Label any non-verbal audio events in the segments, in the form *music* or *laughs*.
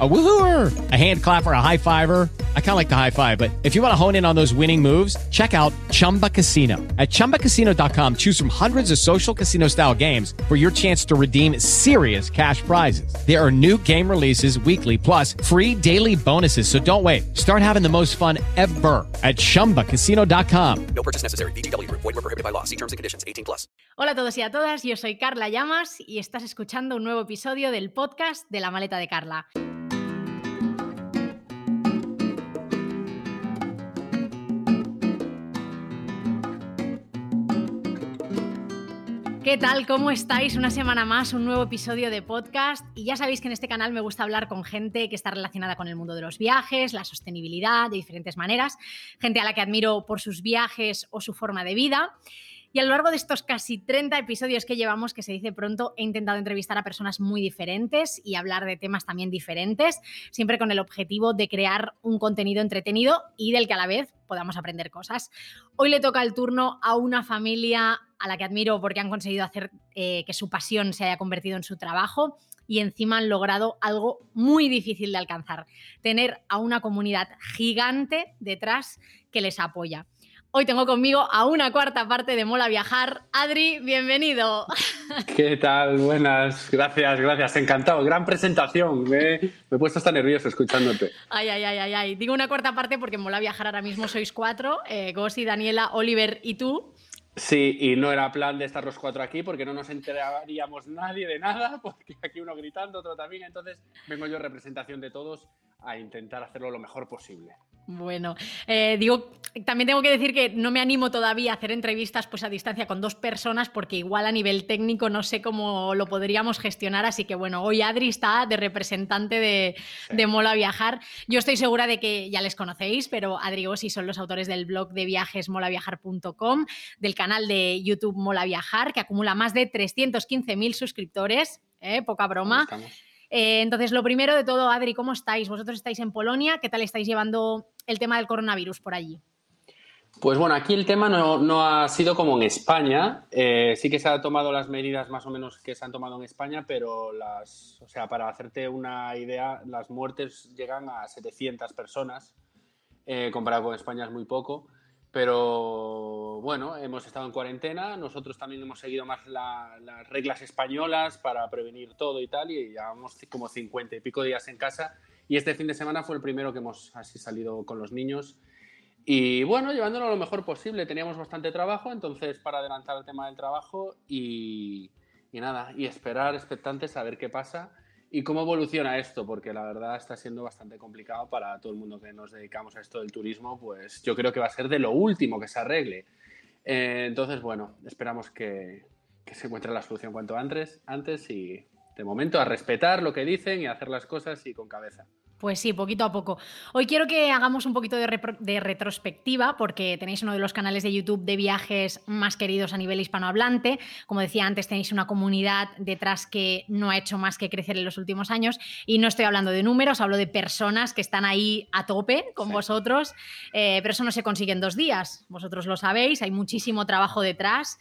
A woohooer, a hand clapper, a high fiver. I kind of like the high five, but if you want to hone in on those winning moves, check out Chumba Casino. At ChumbaCasino.com, choose from hundreds of social casino style games for your chance to redeem serious cash prizes. There are new game releases weekly, plus free daily bonuses. So don't wait. Start having the most fun ever at ChumbaCasino.com. No purchase necessary. BGW. Void were prohibited by law. See terms and conditions. 18 plus. Hola a todos y a todas. Yo soy Carla Llamas y estás escuchando un nuevo episodio del podcast de La Maleta de Carla. ¿Qué tal? ¿Cómo estáis? Una semana más, un nuevo episodio de podcast. Y ya sabéis que en este canal me gusta hablar con gente que está relacionada con el mundo de los viajes, la sostenibilidad, de diferentes maneras, gente a la que admiro por sus viajes o su forma de vida. Y a lo largo de estos casi 30 episodios que llevamos, que se dice pronto, he intentado entrevistar a personas muy diferentes y hablar de temas también diferentes, siempre con el objetivo de crear un contenido entretenido y del que a la vez podamos aprender cosas. Hoy le toca el turno a una familia a la que admiro porque han conseguido hacer eh, que su pasión se haya convertido en su trabajo y encima han logrado algo muy difícil de alcanzar, tener a una comunidad gigante detrás que les apoya. Hoy tengo conmigo a una cuarta parte de Mola Viajar. Adri, bienvenido. ¿Qué tal? Buenas, gracias, gracias, encantado. Gran presentación, me, he puesto hasta nervioso escuchándote. Ay, ay, ay, ay, ay. Digo una cuarta parte porque en Mola Viajar ahora mismo sois cuatro, eh, Gossi, Daniela, Oliver y tú. Sí, y no era plan de estar los cuatro aquí porque no nos enteraríamos nadie de nada, *laughs* porque aquí uno gritando, otro también, entonces vengo yo en representación de todos a intentar hacerlo lo mejor posible. Bueno, eh, digo, también tengo que decir que no me animo todavía a hacer entrevistas pues a distancia con dos personas porque igual a nivel técnico no sé cómo lo podríamos gestionar, así que bueno, hoy Adri está de representante de, Mola Viajar. Yo estoy segura de que ya les conocéis, pero Adri y son los autores del blog de viajes molaviajar.com, del canal de YouTube Mola Viajar, que acumula más de 315.000 suscriptores, ¿eh? poca broma. Eh, entonces, lo primero de todo, Adri, ¿cómo estáis? Vosotros estáis en Polonia, ¿qué tal estáis llevando el tema del coronavirus por allí? Pues bueno, aquí el tema no, ha sido como en España. Eh, sí que se han tomado las medidas más o menos que se han tomado en España, pero las, o sea, para hacerte una idea, las muertes llegan a 700 personas. Eh, comparado con España es muy poco. Pero bueno, hemos estado en cuarentena, nosotros también hemos seguido más las reglas españolas para prevenir todo y tal, y llevamos como 50 y pico días en casa. Y este fin de semana fue el primero que hemos así salido con los niños. Y bueno, llevándolo lo mejor posible. Teníamos bastante trabajo, entonces para adelantar el tema del trabajo y, y nada, y esperar expectantes a ver qué pasa y cómo evoluciona esto, porque la verdad está siendo bastante complicado para todo el mundo que nos dedicamos a esto del turismo, pues yo creo que va a ser de lo último que se arregle. Eh, entonces, bueno, esperamos que, que, se encuentre la solución cuanto antes, antes y de momento a respetar lo que dicen y hacer las cosas y con cabeza. Pues sí, poquito a poco. Hoy quiero que hagamos un poquito de, retrospectiva porque tenéis uno de los canales de YouTube de viajes más queridos a nivel hispanohablante. Como decía antes, tenéis una comunidad detrás que no ha hecho más que crecer en los últimos años. Y no estoy hablando de números, hablo de personas que están ahí a tope con vosotros. Eh, pero eso no se consigue en dos días. Vosotros lo sabéis, hay muchísimo trabajo detrás.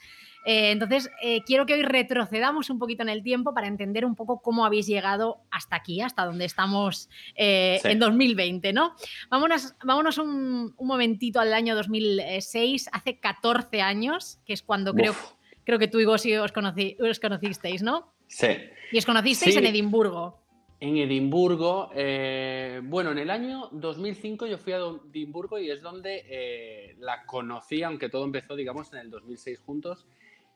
Eh, entonces, eh, quiero que hoy retrocedamos un poquito en el tiempo para entender un poco cómo habéis llegado hasta aquí, hasta donde estamos eh, en 2020, ¿no? Vámonos, vámonos un, momentito al año 2006, hace 14 años, que es cuando creo, creo que tú y Gossi os, os conocisteis, ¿no? Sí. Y os conocisteis en Edimburgo. En Edimburgo, bueno, en el año 2005 yo fui a Edimburgo y es donde la conocí, aunque todo empezó, digamos, en el 2006 juntos.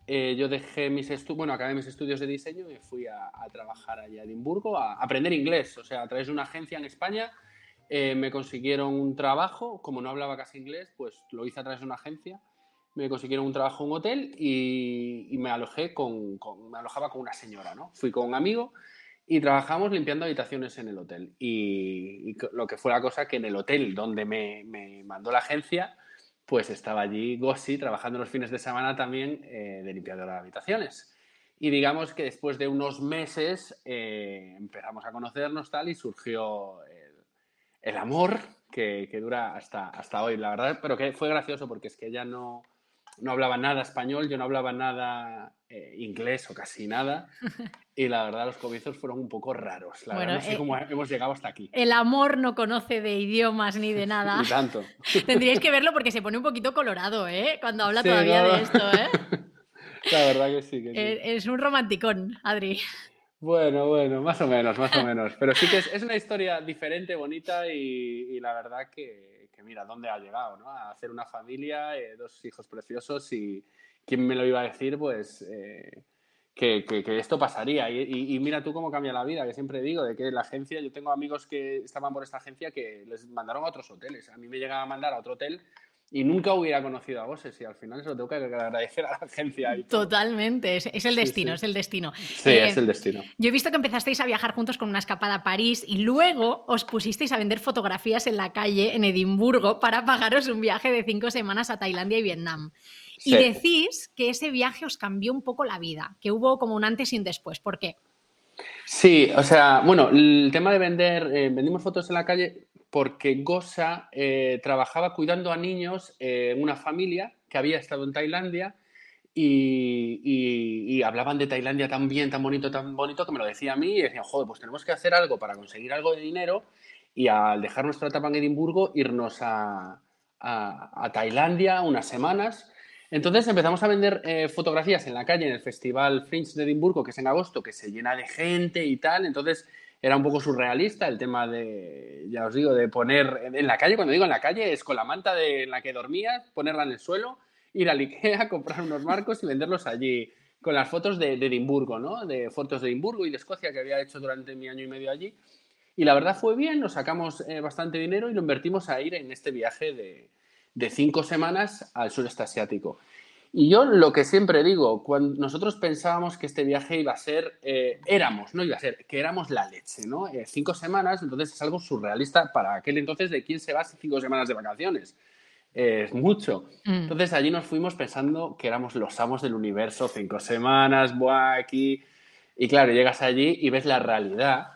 Eh, yo dejé mis estudios, bueno, acabé mis estudios de diseño y fui a, trabajar allá a Edimburgo, a aprender inglés. O sea, a través de una agencia en España eh, me consiguieron un trabajo. Como no hablaba casi inglés, pues lo hice a través de una agencia. me consiguieron un trabajo en un hotel y, y me alojé con, con- me alojaba con una señora, ¿no? Fui con un amigo y trabajamos limpiando habitaciones en el hotel. Y, y lo que fue la cosa que en el hotel donde me, me mandó la agencia, pues estaba allí Gossi trabajando los fines de semana también eh, de limpiadora de habitaciones. Y digamos que después de unos meses eh, empezamos a conocernos tal y surgió el, el amor que, que dura hasta, hasta hoy, la verdad, pero que fue gracioso porque es que ella no, no hablaba nada español, yo no hablaba nada eh, inglés o casi nada. *laughs* Y la verdad, los comienzos fueron un poco raros. La Bueno, verdad, no sé eh, cómo hemos llegado hasta aquí. El amor no conoce de idiomas ni de *laughs* nada. Ni tanto. *laughs* Tendríais que verlo porque se pone un poquito colorado, ¿eh? Cuando habla Sí, todavía de esto, ¿eh? La verdad que sí, que sí. Es un romanticón, Adri. Bueno, bueno, más o menos, más o menos. Pero sí que es, es una historia diferente, bonita y, y la verdad que, que mira, ¿dónde ha llegado? ¿no? A hacer una familia, eh, dos hijos preciosos y quién me lo iba a decir, pues eh, que, esto pasaría. Y, y- y mira tú cómo cambia la vida, que siempre digo, de que la agencia, yo tengo amigos que estaban por esta agencia que les mandaron a otros hoteles. A mí me llegaba a mandar a otro hotel y nunca hubiera conocido a Bosses y al final se lo tengo que agradecer a la agencia. y. Totalmente, es, es el destino, sí. es el destino. Sí, Eh, es el destino. Yo he visto que empezasteis a viajar juntos con una escapada a París y luego os pusisteis a vender fotografías en la calle en Edimburgo para pagaros un viaje de cinco semanas a Tailandia y Vietnam. Y decís que ese viaje os cambió un poco la vida, que hubo como un antes y un después. ¿Por qué? Sí, o sea, bueno, el tema de vender, eh, vendimos fotos en la calle porque Gosa eh, trabajaba cuidando a niños eh, en una familia que había estado en Tailandia y, y- y hablaban de Tailandia tan bien, tan bonito, tan bonito que me lo decía a mí y decían, joder, pues tenemos que hacer algo para conseguir algo de dinero y al dejar nuestra etapa en Edimburgo irnos a, a- a Tailandia unas semanas. Entonces empezamos a vender eh, fotografías en la calle en el Festival Fringe de Edimburgo, que es en agosto, que se llena de gente y tal. Entonces era un poco surrealista el tema de, ya os digo, de poner en la calle, cuando digo en la calle, es con la manta de, en la que dormías, ponerla en el suelo, ir al Ikea, *laughs* comprar unos marcos y venderlos allí, con las fotos de, Edimburgo, ¿no? De fotos de Edimburgo y de Escocia que había hecho durante mi año y medio allí. Y la verdad fue bien, nos sacamos eh, bastante dinero y lo invertimos a ir en este viaje de, de cinco semanas al sureste asiático. Y yo lo que siempre digo, cuando nosotros pensábamos que este viaje iba a ser, eh, éramos, no iba a ser, que éramos la leche, ¿no? Eh, cinco semanas, entonces es algo surrealista para aquel entonces de quién se va cinco semanas de vacaciones. Eh, es mucho. Mm. Entonces allí nos fuimos pensando que éramos los amos del universo, cinco semanas, buah, aquí. Y claro, llegas allí y ves la realidad,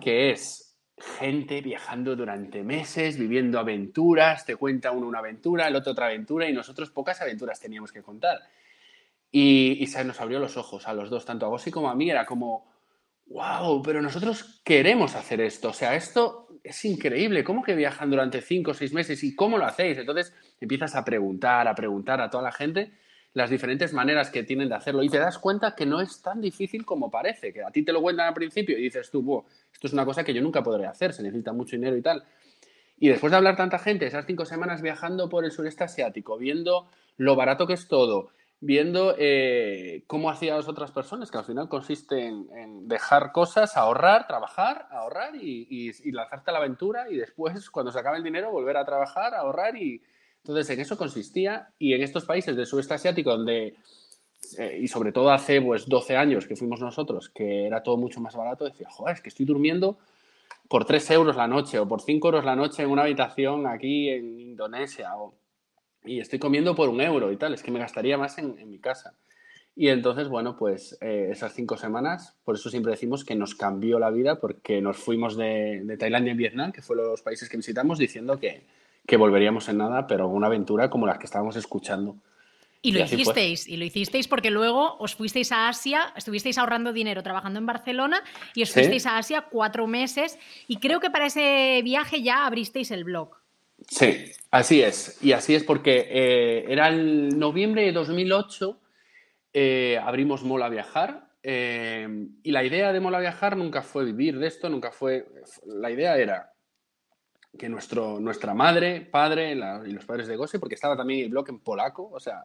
que es gente viajando durante meses, viviendo aventuras, te cuenta uno una aventura, el otro otra aventura, y nosotros pocas aventuras teníamos que contar. Y, y se nos abrió los ojos a los dos, tanto a Gossi como a mí, era como, wow, pero nosotros queremos hacer esto, o sea, esto es increíble, ¿cómo que viajan durante cinco o seis meses y cómo lo hacéis? Entonces empiezas a preguntar, a preguntar a toda la gente las diferentes maneras que tienen de hacerlo y te das cuenta que no es tan difícil como parece, que a ti te lo cuentan al principio y dices tú, "Buah, esto es una cosa que yo nunca podré hacer, se necesita mucho dinero y tal. Y después de hablar tanta gente, esas cinco semanas viajando por el sureste asiático, viendo lo barato que es todo, viendo eh, cómo hacían las otras personas, que al final consiste en, en dejar cosas, ahorrar, trabajar, ahorrar y, y- y lanzarte a la aventura y después, cuando se acabe el dinero, volver a trabajar, ahorrar y... Entonces, en eso consistía y en estos países del sureste asiático donde, eh, y sobre todo hace pues 12 años que fuimos nosotros, que era todo mucho más barato, decía, joder, es que estoy durmiendo por 3 euros la noche o por 5 euros la noche en una habitación aquí en Indonesia y estoy comiendo por un euro y tal, es que me gastaría más en, en mi casa. Y entonces, bueno, pues eh, esas cinco semanas, por eso siempre decimos que nos cambió la vida, porque nos fuimos de, de Tailandia y Vietnam, que fueron los países que visitamos, diciendo que, que volveríamos en nada, pero una aventura como las que estábamos escuchando. Y lo Y hicisteis, y lo hicisteis porque luego os fuisteis a Asia, estuvisteis ahorrando dinero trabajando en Barcelona y os Sí. fuisteis a Asia cuatro meses y creo que para ese viaje ya abristeis el blog. Sí, así es. Y así es porque eh, era el noviembre de 2008, eh, abrimos Mola Viajar. eh, y la idea de Mola Viajar nunca fue vivir de esto, nunca fue. La idea era que nuestro, nuestra madre, padre y los padres de Gose, porque estaba también el blog en polaco, o sea,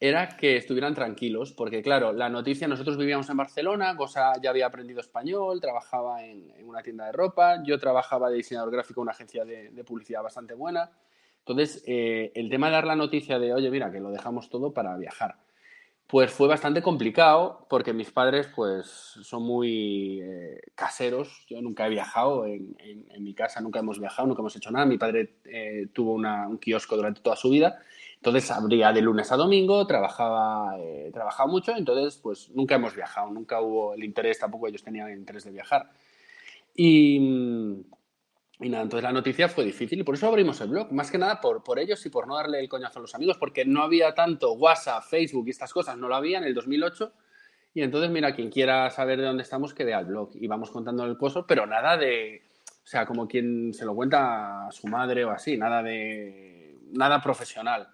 era que estuvieran tranquilos, porque claro, la noticia, nosotros vivíamos en Barcelona, Gosa ya había aprendido español, trabajaba en, una tienda de ropa, yo trabajaba de diseñador gráfico en una agencia de, de publicidad bastante buena. Entonces, eh, el tema de dar la noticia de, oye, mira, que lo dejamos todo para viajar, pues fue bastante complicado porque mis padres, pues, son muy eh, caseros. Yo nunca he viajado en, en- mi casa, nunca hemos viajado, nunca hemos hecho nada. Mi padre eh, tuvo un kiosco durante toda su vida, entonces abría de lunes a domingo, trabajaba, eh, trabajaba mucho, entonces, pues, nunca hemos viajado, nunca hubo el interés, tampoco ellos tenían el interés de viajar. Y, mm, y nada, entonces la noticia fue difícil y por eso abrimos el blog, más que nada por, por ellos y por no darle el coñazo a los amigos, porque no había tanto WhatsApp, Facebook y estas cosas, no lo había en el 2008. Y entonces, mira, quien quiera saber de dónde estamos, que vea el blog y vamos contando el coso, pero nada de, o sea, como quien se lo cuenta a su madre o así, nada de, nada profesional.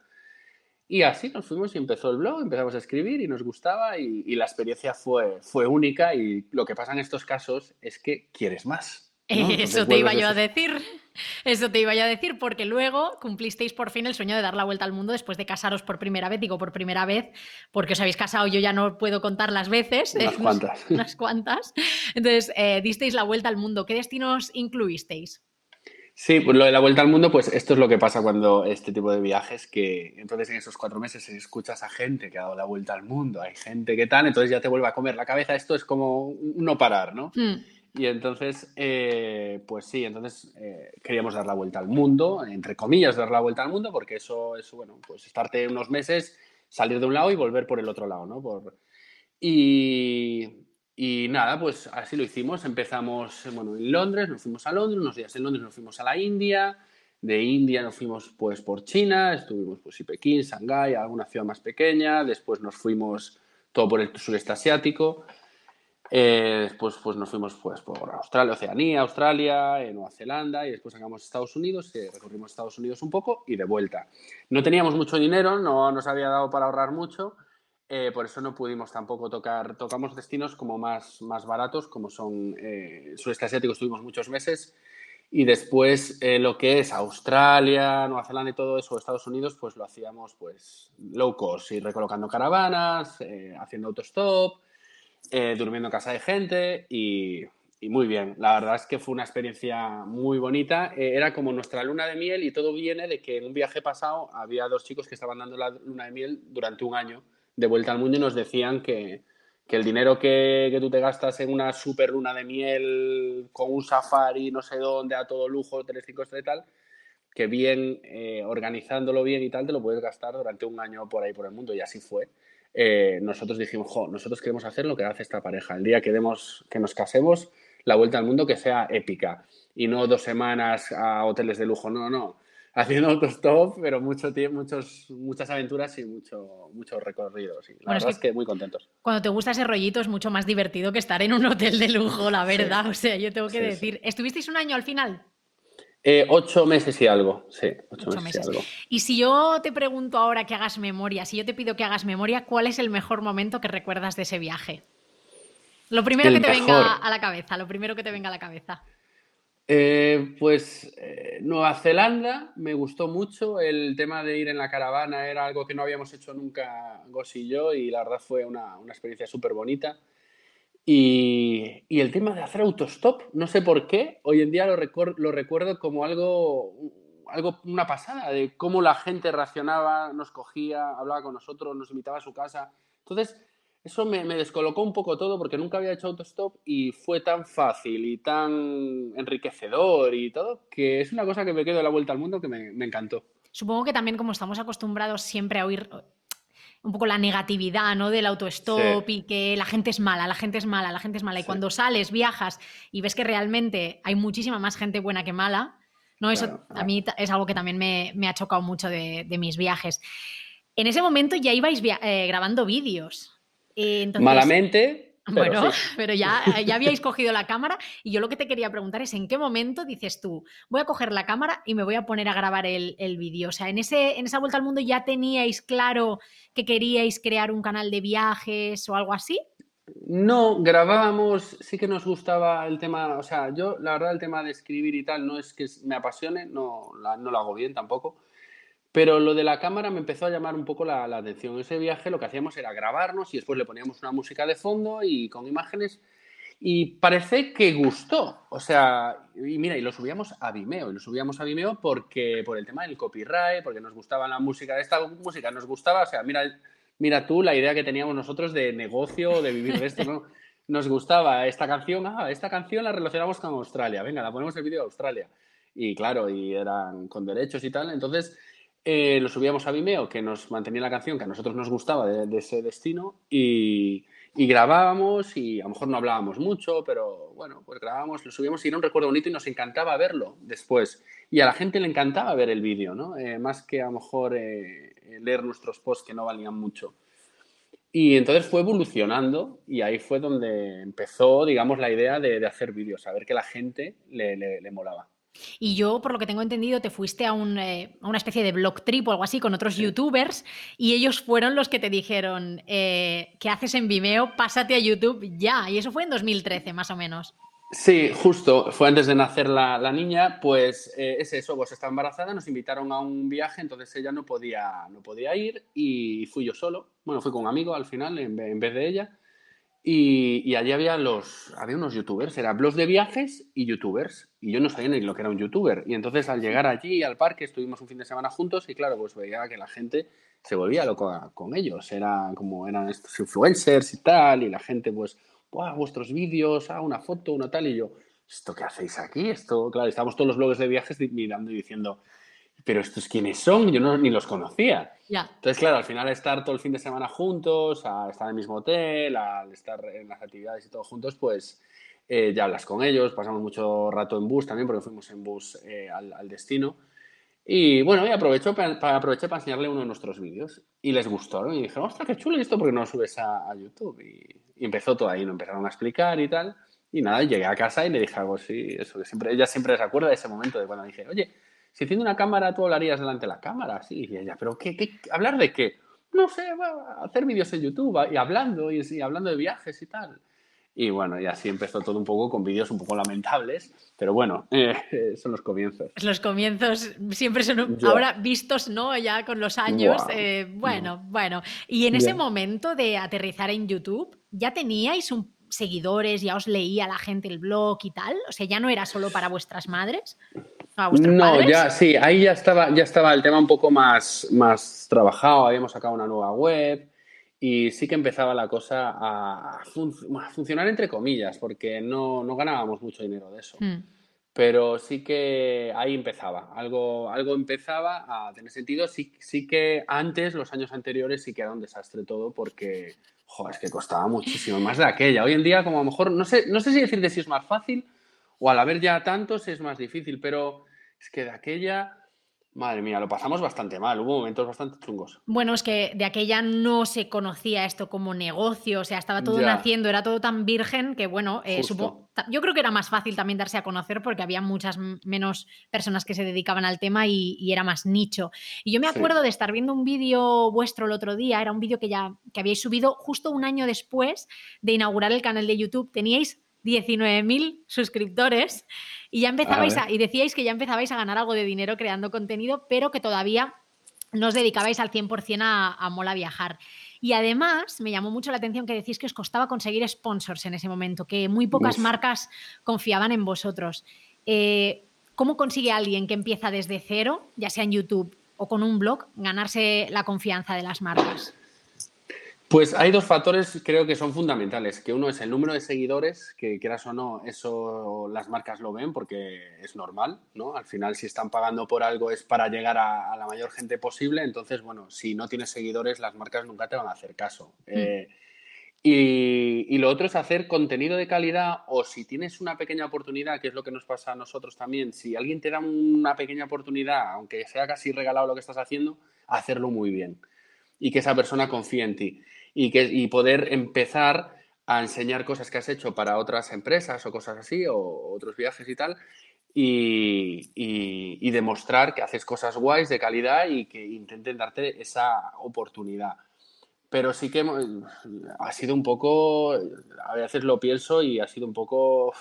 Y así nos fuimos y empezó el blog, empezamos a escribir y nos gustaba y, y la experiencia fue, fue única y lo que pasa en estos casos es que quieres más. *laughs* Eso te iba yo a decir. *laughs* Eso te iba yo a decir, porque luego cumplisteis por fin el sueño de dar la vuelta al mundo después de casaros por primera vez. Digo por primera vez, porque os habéis casado, yo ya no puedo contar las veces. Unas eh, *laughs* cuantas. Unas cuantas. Entonces, eh, disteis la vuelta al mundo. ¿Qué destinos incluisteis? Sí, pues lo de la vuelta al mundo, pues esto es lo que pasa cuando este tipo de viajes, que entonces en esos cuatro meses escuchas a gente que ha dado la vuelta al mundo, hay gente que tal, entonces ya te vuelve a comer la cabeza, esto es como un no parar, ¿no? Hmm. Y entonces, eh, pues sí, entonces eh, queríamos dar la vuelta al mundo, entre comillas, dar la vuelta al mundo, porque eso es, bueno, pues estarte unos meses, salir de un lado y volver por el otro lado, ¿no? Por... Y, y nada, pues así lo hicimos. Empezamos, bueno, en Londres, nos fuimos a Londres, unos días en Londres nos fuimos a la India, de India nos fuimos pues por China, estuvimos pues y Pekín, Shanghái, alguna ciudad más pequeña, después nos fuimos todo por el sureste asiático. Eh, después pues nos fuimos pues por Australia, Oceanía, Australia, eh, Nueva Zelanda y después llegamos a Estados Unidos, eh, recorrimos Estados Unidos un poco y de vuelta. No teníamos mucho dinero, no nos había dado para ahorrar mucho, eh, por eso no pudimos tampoco tocar, tocamos destinos como más, más baratos, como son eh, sureste asiático, estuvimos muchos meses y después lo que es Australia, Nueva Zelanda y todo eso, Estados Unidos, pues lo hacíamos pues low cost, ir recolocando caravanas, haciendo autostop, eh, durmiendo en casa de gente y, muy bien. La verdad es que fue una experiencia muy bonita. Eh, era como nuestra luna de miel y todo viene de que en un viaje pasado había dos chicos que estaban dando la luna de miel durante un año de vuelta al mundo y nos decían que, que el dinero que, tú te gastas en una super luna de miel con un safari, no sé dónde, a todo lujo, hoteles cinco estrellas y tal, que bien, eh, organizándolo bien y tal, te lo puedes gastar durante un año por ahí por el mundo y así fue. Eh, nosotros dijimos, jo, nosotros queremos hacer lo que hace esta pareja. El día que, demos, que nos casemos, la vuelta al mundo que sea épica y no dos semanas a hoteles de lujo, no, no. Haciendo autostop, pero mucho tiempo, muchos, muchas aventuras y mucho, muchos recorridos. Y la Bueno, es verdad es que- que muy contentos. Cuando te gusta ese rollito es mucho más divertido que estar en un hotel de lujo, la verdad. O sea, yo tengo que Sí, sí. decir. ¿Estuvisteis un año al final? Eh, ocho meses y algo, sí, ocho, Ocho meses, meses. y algo. Y si yo te pregunto ahora que hagas memoria, si yo te pido que hagas memoria, ¿cuál es el mejor momento que recuerdas de ese viaje? Lo primero El que te mejor. venga a la cabeza, lo primero que te venga a la cabeza. Eh, pues eh, Nueva Zelanda me gustó mucho. El tema de ir en la caravana era algo que no habíamos hecho nunca Gos y yo y la verdad fue una, una experiencia súper bonita. Y, y el tema de hacer autostop, no sé por qué, hoy en día lo, recor- lo recuerdo como algo, algo, una pasada, de cómo la gente reaccionaba, nos cogía, hablaba con nosotros, nos invitaba a su casa. Entonces, eso me, me descolocó un poco todo porque nunca había hecho autostop y fue tan fácil y tan enriquecedor y todo, que es una cosa que me quedo de la vuelta al mundo que me, me encantó. Supongo que también como estamos acostumbrados siempre a oír un poco la negatividad ¿no? del autostop Sí. y que la gente es mala, la gente es mala, la gente es mala. Y Sí. cuando sales, viajas y ves que realmente hay muchísima más gente buena que mala, ¿no? Eso Claro, a mí es algo que también me, me ha chocado mucho de, de mis viajes. En ese momento ya ibais eh, grabando vídeos. Eh, entonces- Malamente, pero bueno, sí. *laughs* pero ya, ya habíais cogido la cámara y yo lo que te quería preguntar es en qué momento dices tú, voy a coger la cámara y me voy a poner a grabar el, el vídeo. O sea, en, ese, en esa vuelta al mundo ya teníais claro que queríais crear un canal de viajes o algo así. No, grabábamos, sí que nos gustaba el tema, o sea, yo la verdad el tema de escribir y tal no es que me apasione, no, la- no lo hago bien tampoco, pero lo de la cámara me empezó a llamar un poco la, la atención. Ese viaje lo que hacíamos era grabarnos y después le poníamos una música de fondo y con imágenes Y parece que gustó. O sea, y mira, y lo subíamos a Vimeo. Y lo subíamos a Vimeo porque, por el tema del copyright, porque nos gustaba la música. Esta música nos gustaba. O sea, mira, mira tú la idea que teníamos nosotros de negocio, de vivir de esto, ¿no? *laughs* Nos gustaba esta canción. Ah, esta canción la relacionamos con Australia. Venga, la ponemos el vídeo de Australia. Y claro, y eran con derechos y tal. Entonces, eh, lo subíamos a Vimeo, que nos mantenía la canción que a nosotros nos gustaba de, ese destino. Y, grabábamos y a lo mejor no hablábamos mucho, pero bueno, pues grabábamos, lo subíamos y era un recuerdo bonito y nos encantaba verlo después. Y a la gente le encantaba ver el vídeo, ¿no? Eh, más que a lo mejor eh, leer nuestros posts que no valían mucho. Y entonces fue evolucionando y ahí fue donde empezó, digamos, la idea de, hacer vídeos, a ver que la gente le, le molaba. Y yo, por lo que tengo entendido, te fuiste a, eh, una especie de blog trip o algo así con otros youtubers y ellos fueron los que te dijeron, eh, ¿qué haces en Vimeo? Pásate a YouTube ya. Y eso fue en 2013, más o menos. Sí, justo, fue antes de nacer la, niña, pues eh, es eso, vos estaba embarazada, nos invitaron a un viaje, entonces ella no podía, no podía ir y fui yo solo, bueno, fui con un amigo al final en, en vez de ella y, allí había los había unos youtubers, era blogs de viajes y youtubers. Y yo no sabía ni lo que era un youtuber. Y entonces al llegar allí al parque estuvimos un fin de semana juntos y claro, pues veía que la gente se volvía loca con ellos. Era como eran estos influencers y tal, y la gente pues, ¡buah, vuestros vídeos! ¡Ah, una foto, una tal! Y yo, ¿esto qué hacéis aquí? Esto, claro, estábamos todos los blogs de viajes mirando y diciendo, pero estos quiénes son, yo no, ni los conocía. Entonces, claro, al final estar todo el fin de semana juntos, a estar en el mismo hotel, al estar en las actividades y todo juntos, pues eh, ya hablas con ellos, pasamos mucho rato en bus también, porque fuimos en bus eh, al, destino. Y bueno, y aprovecho para, aproveché para enseñarle uno de nuestros vídeos. Y les gustó, ¿no? Y dijeron, ostras, qué chulo esto, porque no lo subes a, YouTube. Y, empezó todo ahí, nos empezaron a explicar y tal. Y nada, llegué a casa y le dije algo así, eso que siempre, ella siempre se acuerda de ese momento de cuando dije, oye, si enciende una cámara, tú hablarías delante de la cámara, sí. Y ella, ¿pero qué, hablar de qué? No sé, hacer vídeos en YouTube y hablando, y, hablando de viajes y tal. Y bueno, y así empezó todo un poco con vídeos un poco lamentables, pero bueno, *laughs* eh, son los comienzos. Los comienzos siempre son ahora vistos, ¿no? Ya con los años. Eh, bueno, bueno. Y en ese momento de aterrizar en YouTube, ¿ya teníais un seguidores, ya os leía la gente el blog y tal? O sea, ya no era solo para vuestras madres no, ya sí, ahí ya estaba, ya estaba el tema un poco más, más trabajado, habíamos sacado una nueva web y sí que empezaba la cosa a, funcionar entre comillas, porque no, no, ganábamos mucho dinero de eso. Hmm. Pero sí que ahí empezaba, algo, algo empezaba a tener sentido. Sí, sí que antes, los años anteriores, sí que era un desastre todo porque, es que costaba muchísimo más de aquella. Hoy en día, como a lo mejor, no sé, no sé si decirte si es más fácil o al haber ya tantos es más difícil, pero es que de aquella, madre mía, lo pasamos bastante mal, hubo momentos bastante chungos. Bueno, es que de aquella no se conocía esto como negocio, o sea, estaba todo naciendo, era todo tan virgen que, bueno, eh, yo creo que era más fácil también darse a conocer porque había muchas menos personas que se dedicaban al tema y, era más nicho. Y yo me acuerdo de estar viendo un vídeo vuestro el otro día, era un vídeo que ya que habíais subido justo un año después de inaugurar el canal de YouTube. Teníais 19.000 suscriptores y ya empezabais y decíais que ya empezabais a ganar algo de dinero creando contenido, pero que todavía no os dedicabais al 100% a, a Mola Viajar. Y además me llamó mucho la atención que decís que os costaba conseguir sponsors en ese momento, que muy pocas marcas confiaban en vosotros. Eh, ¿Cómo consigue alguien que empieza desde cero, ya sea en YouTube o con un blog, ganarse la confianza de las marcas? Pues hay dos factores creo que son fundamentales, que uno es el número de seguidores, que quieras o no, eso las marcas lo ven porque es normal, ¿no? Al final si están pagando por algo es para llegar a, la mayor gente posible, entonces bueno, si no tienes seguidores las marcas nunca te van a hacer caso. Mm. Eh, y, y, lo otro es hacer contenido de calidad o si tienes una pequeña oportunidad, que es lo que nos pasa a nosotros también, si alguien te da una pequeña oportunidad, aunque sea casi regalado lo que estás haciendo, hacerlo muy bien y que esa persona confíe en ti y, que, y poder empezar a enseñar cosas que has hecho para otras empresas o cosas así, o otros viajes y tal, y, y, demostrar que haces cosas guays de calidad y que intenten darte esa oportunidad. Pero sí que ha sido un poco, a veces lo pienso y ha sido un poco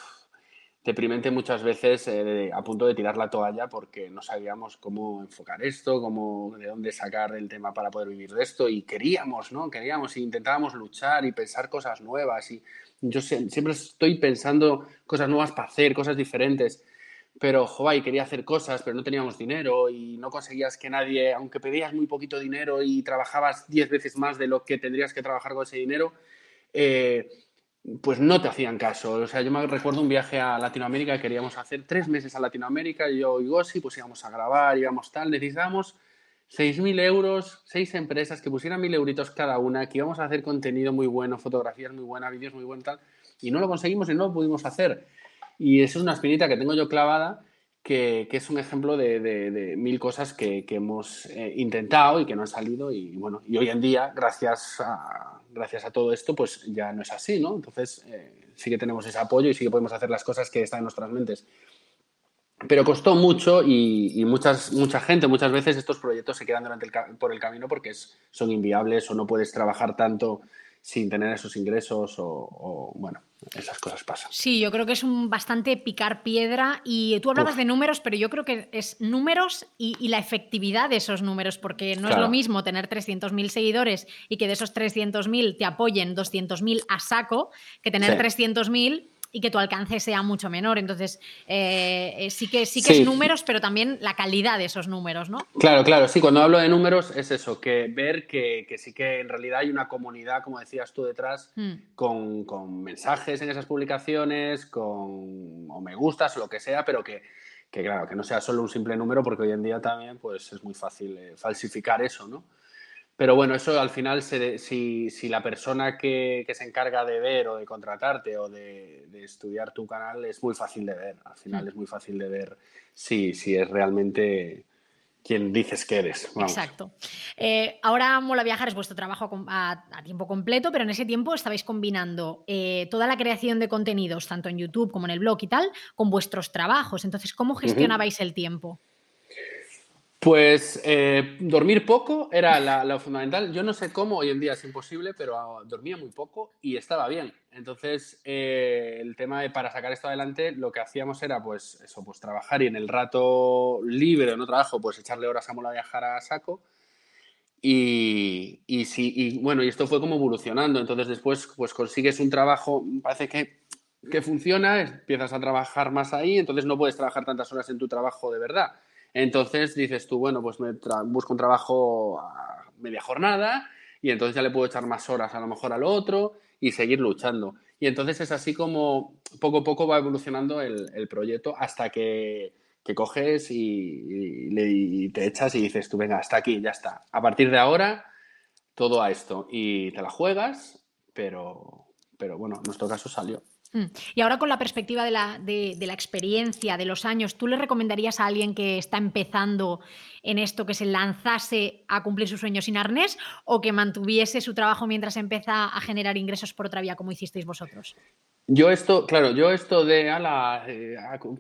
deprimente muchas veces eh, a punto de tirar la toalla porque no sabíamos cómo enfocar esto, cómo, de dónde sacar el tema para poder vivir de esto. Y queríamos, ¿no? Queríamos y intentábamos luchar y pensar cosas nuevas. Y yo siempre estoy pensando cosas nuevas para hacer, cosas diferentes, pero, joder, quería hacer cosas, pero no teníamos dinero y no conseguías que nadie, aunque pedías muy poquito dinero y trabajabas diez veces más de lo que tendrías que trabajar con ese dinero, eh, pues no te hacían caso. O sea, yo me recuerdo un viaje a Latinoamérica, queríamos hacer tres meses a Latinoamérica, yo y Gossi, pues íbamos a grabar, íbamos tal, necesitábamos 6.000 euros, seis empresas que pusieran 1.000 euritos cada una, que íbamos a hacer contenido muy bueno, fotografías muy buenas, vídeos muy buenos, tal, y no lo conseguimos y no lo pudimos hacer. Y eso es una espinita que tengo yo clavada, que, es un ejemplo de, mil cosas que, hemos eh, intentado y que no han salido, y bueno, y hoy en día, gracias a, gracias a todo esto, pues ya no es así, ¿no? Entonces, eh, sí que tenemos ese apoyo y sí que podemos hacer las cosas que están en nuestras mentes. Pero costó mucho y, muchas, mucha gente, muchas veces estos proyectos se quedan durante por el camino porque son inviables o no puedes trabajar tanto sin tener esos ingresos o, bueno, esas cosas pasan. Sí, yo creo que es un bastante picar piedra y tú hablabas de números, pero yo creo que es números y, la efectividad de esos números, porque no es lo mismo tener 300.000 seguidores y que de esos 300.000 te apoyen 200.000 a saco que tener 300.000 y que tu alcance sea mucho menor. Entonces, eh, eh, sí que, sí que es números, pero también la calidad de esos números, ¿no? Claro, claro, sí, cuando hablo de números es eso, que ver que, sí que en realidad hay una comunidad, como decías tú detrás, hmm. con, mensajes en esas publicaciones, con o me gustas o lo que sea, pero que, claro, que no sea solo un simple número, porque hoy en día también pues, es muy fácil eh, falsificar eso, ¿no? Pero bueno, eso al final, si, la persona que, se encarga de ver o de contratarte o de, estudiar tu canal es muy fácil de ver. Al final mm. es muy fácil de ver si, si es realmente quien dices que eres. Exacto. Eh, ahora Mola Viajar es vuestro trabajo a, tiempo completo, pero en ese tiempo estabais combinando eh, toda la creación de contenidos, tanto en YouTube como en el blog y tal, con vuestros trabajos. Entonces, ¿cómo gestionabais el tiempo? Pues eh, dormir poco era lo fundamental. Yo no sé cómo, hoy en día es imposible, pero ah, dormía muy poco y estaba bien. Entonces, eh, el tema de para sacar esto adelante, lo que hacíamos era, pues, eso, pues trabajar y en el rato libre o no trabajo, pues echarle horas a mola viajar a saco. Y, y, y bueno, y esto fue como evolucionando. Entonces, después, pues consigues un trabajo, parece que, que funciona, empiezas a trabajar más ahí, entonces no puedes trabajar tantas horas en tu trabajo de verdad entonces dices tú, bueno, pues me busco un trabajo a media jornada y entonces ya le puedo echar más horas a lo mejor al otro y seguir luchando. Y entonces es así como poco a poco va evolucionando el, proyecto hasta que, coges y, te echas y dices tú, venga, hasta aquí, ya está. A partir de ahora, todo a esto. Y te la juegas, pero, pero bueno, en nuestro caso salió. Mm. Y ahora con la perspectiva de la, de, la, experiencia, de los años, ¿tú le recomendarías a alguien que está empezando en esto que se lanzase a cumplir sus sueños sin arnés o que mantuviese su trabajo mientras empieza a generar ingresos por otra vía como hicisteis vosotros? Yo esto, claro, yo esto de ala, eh,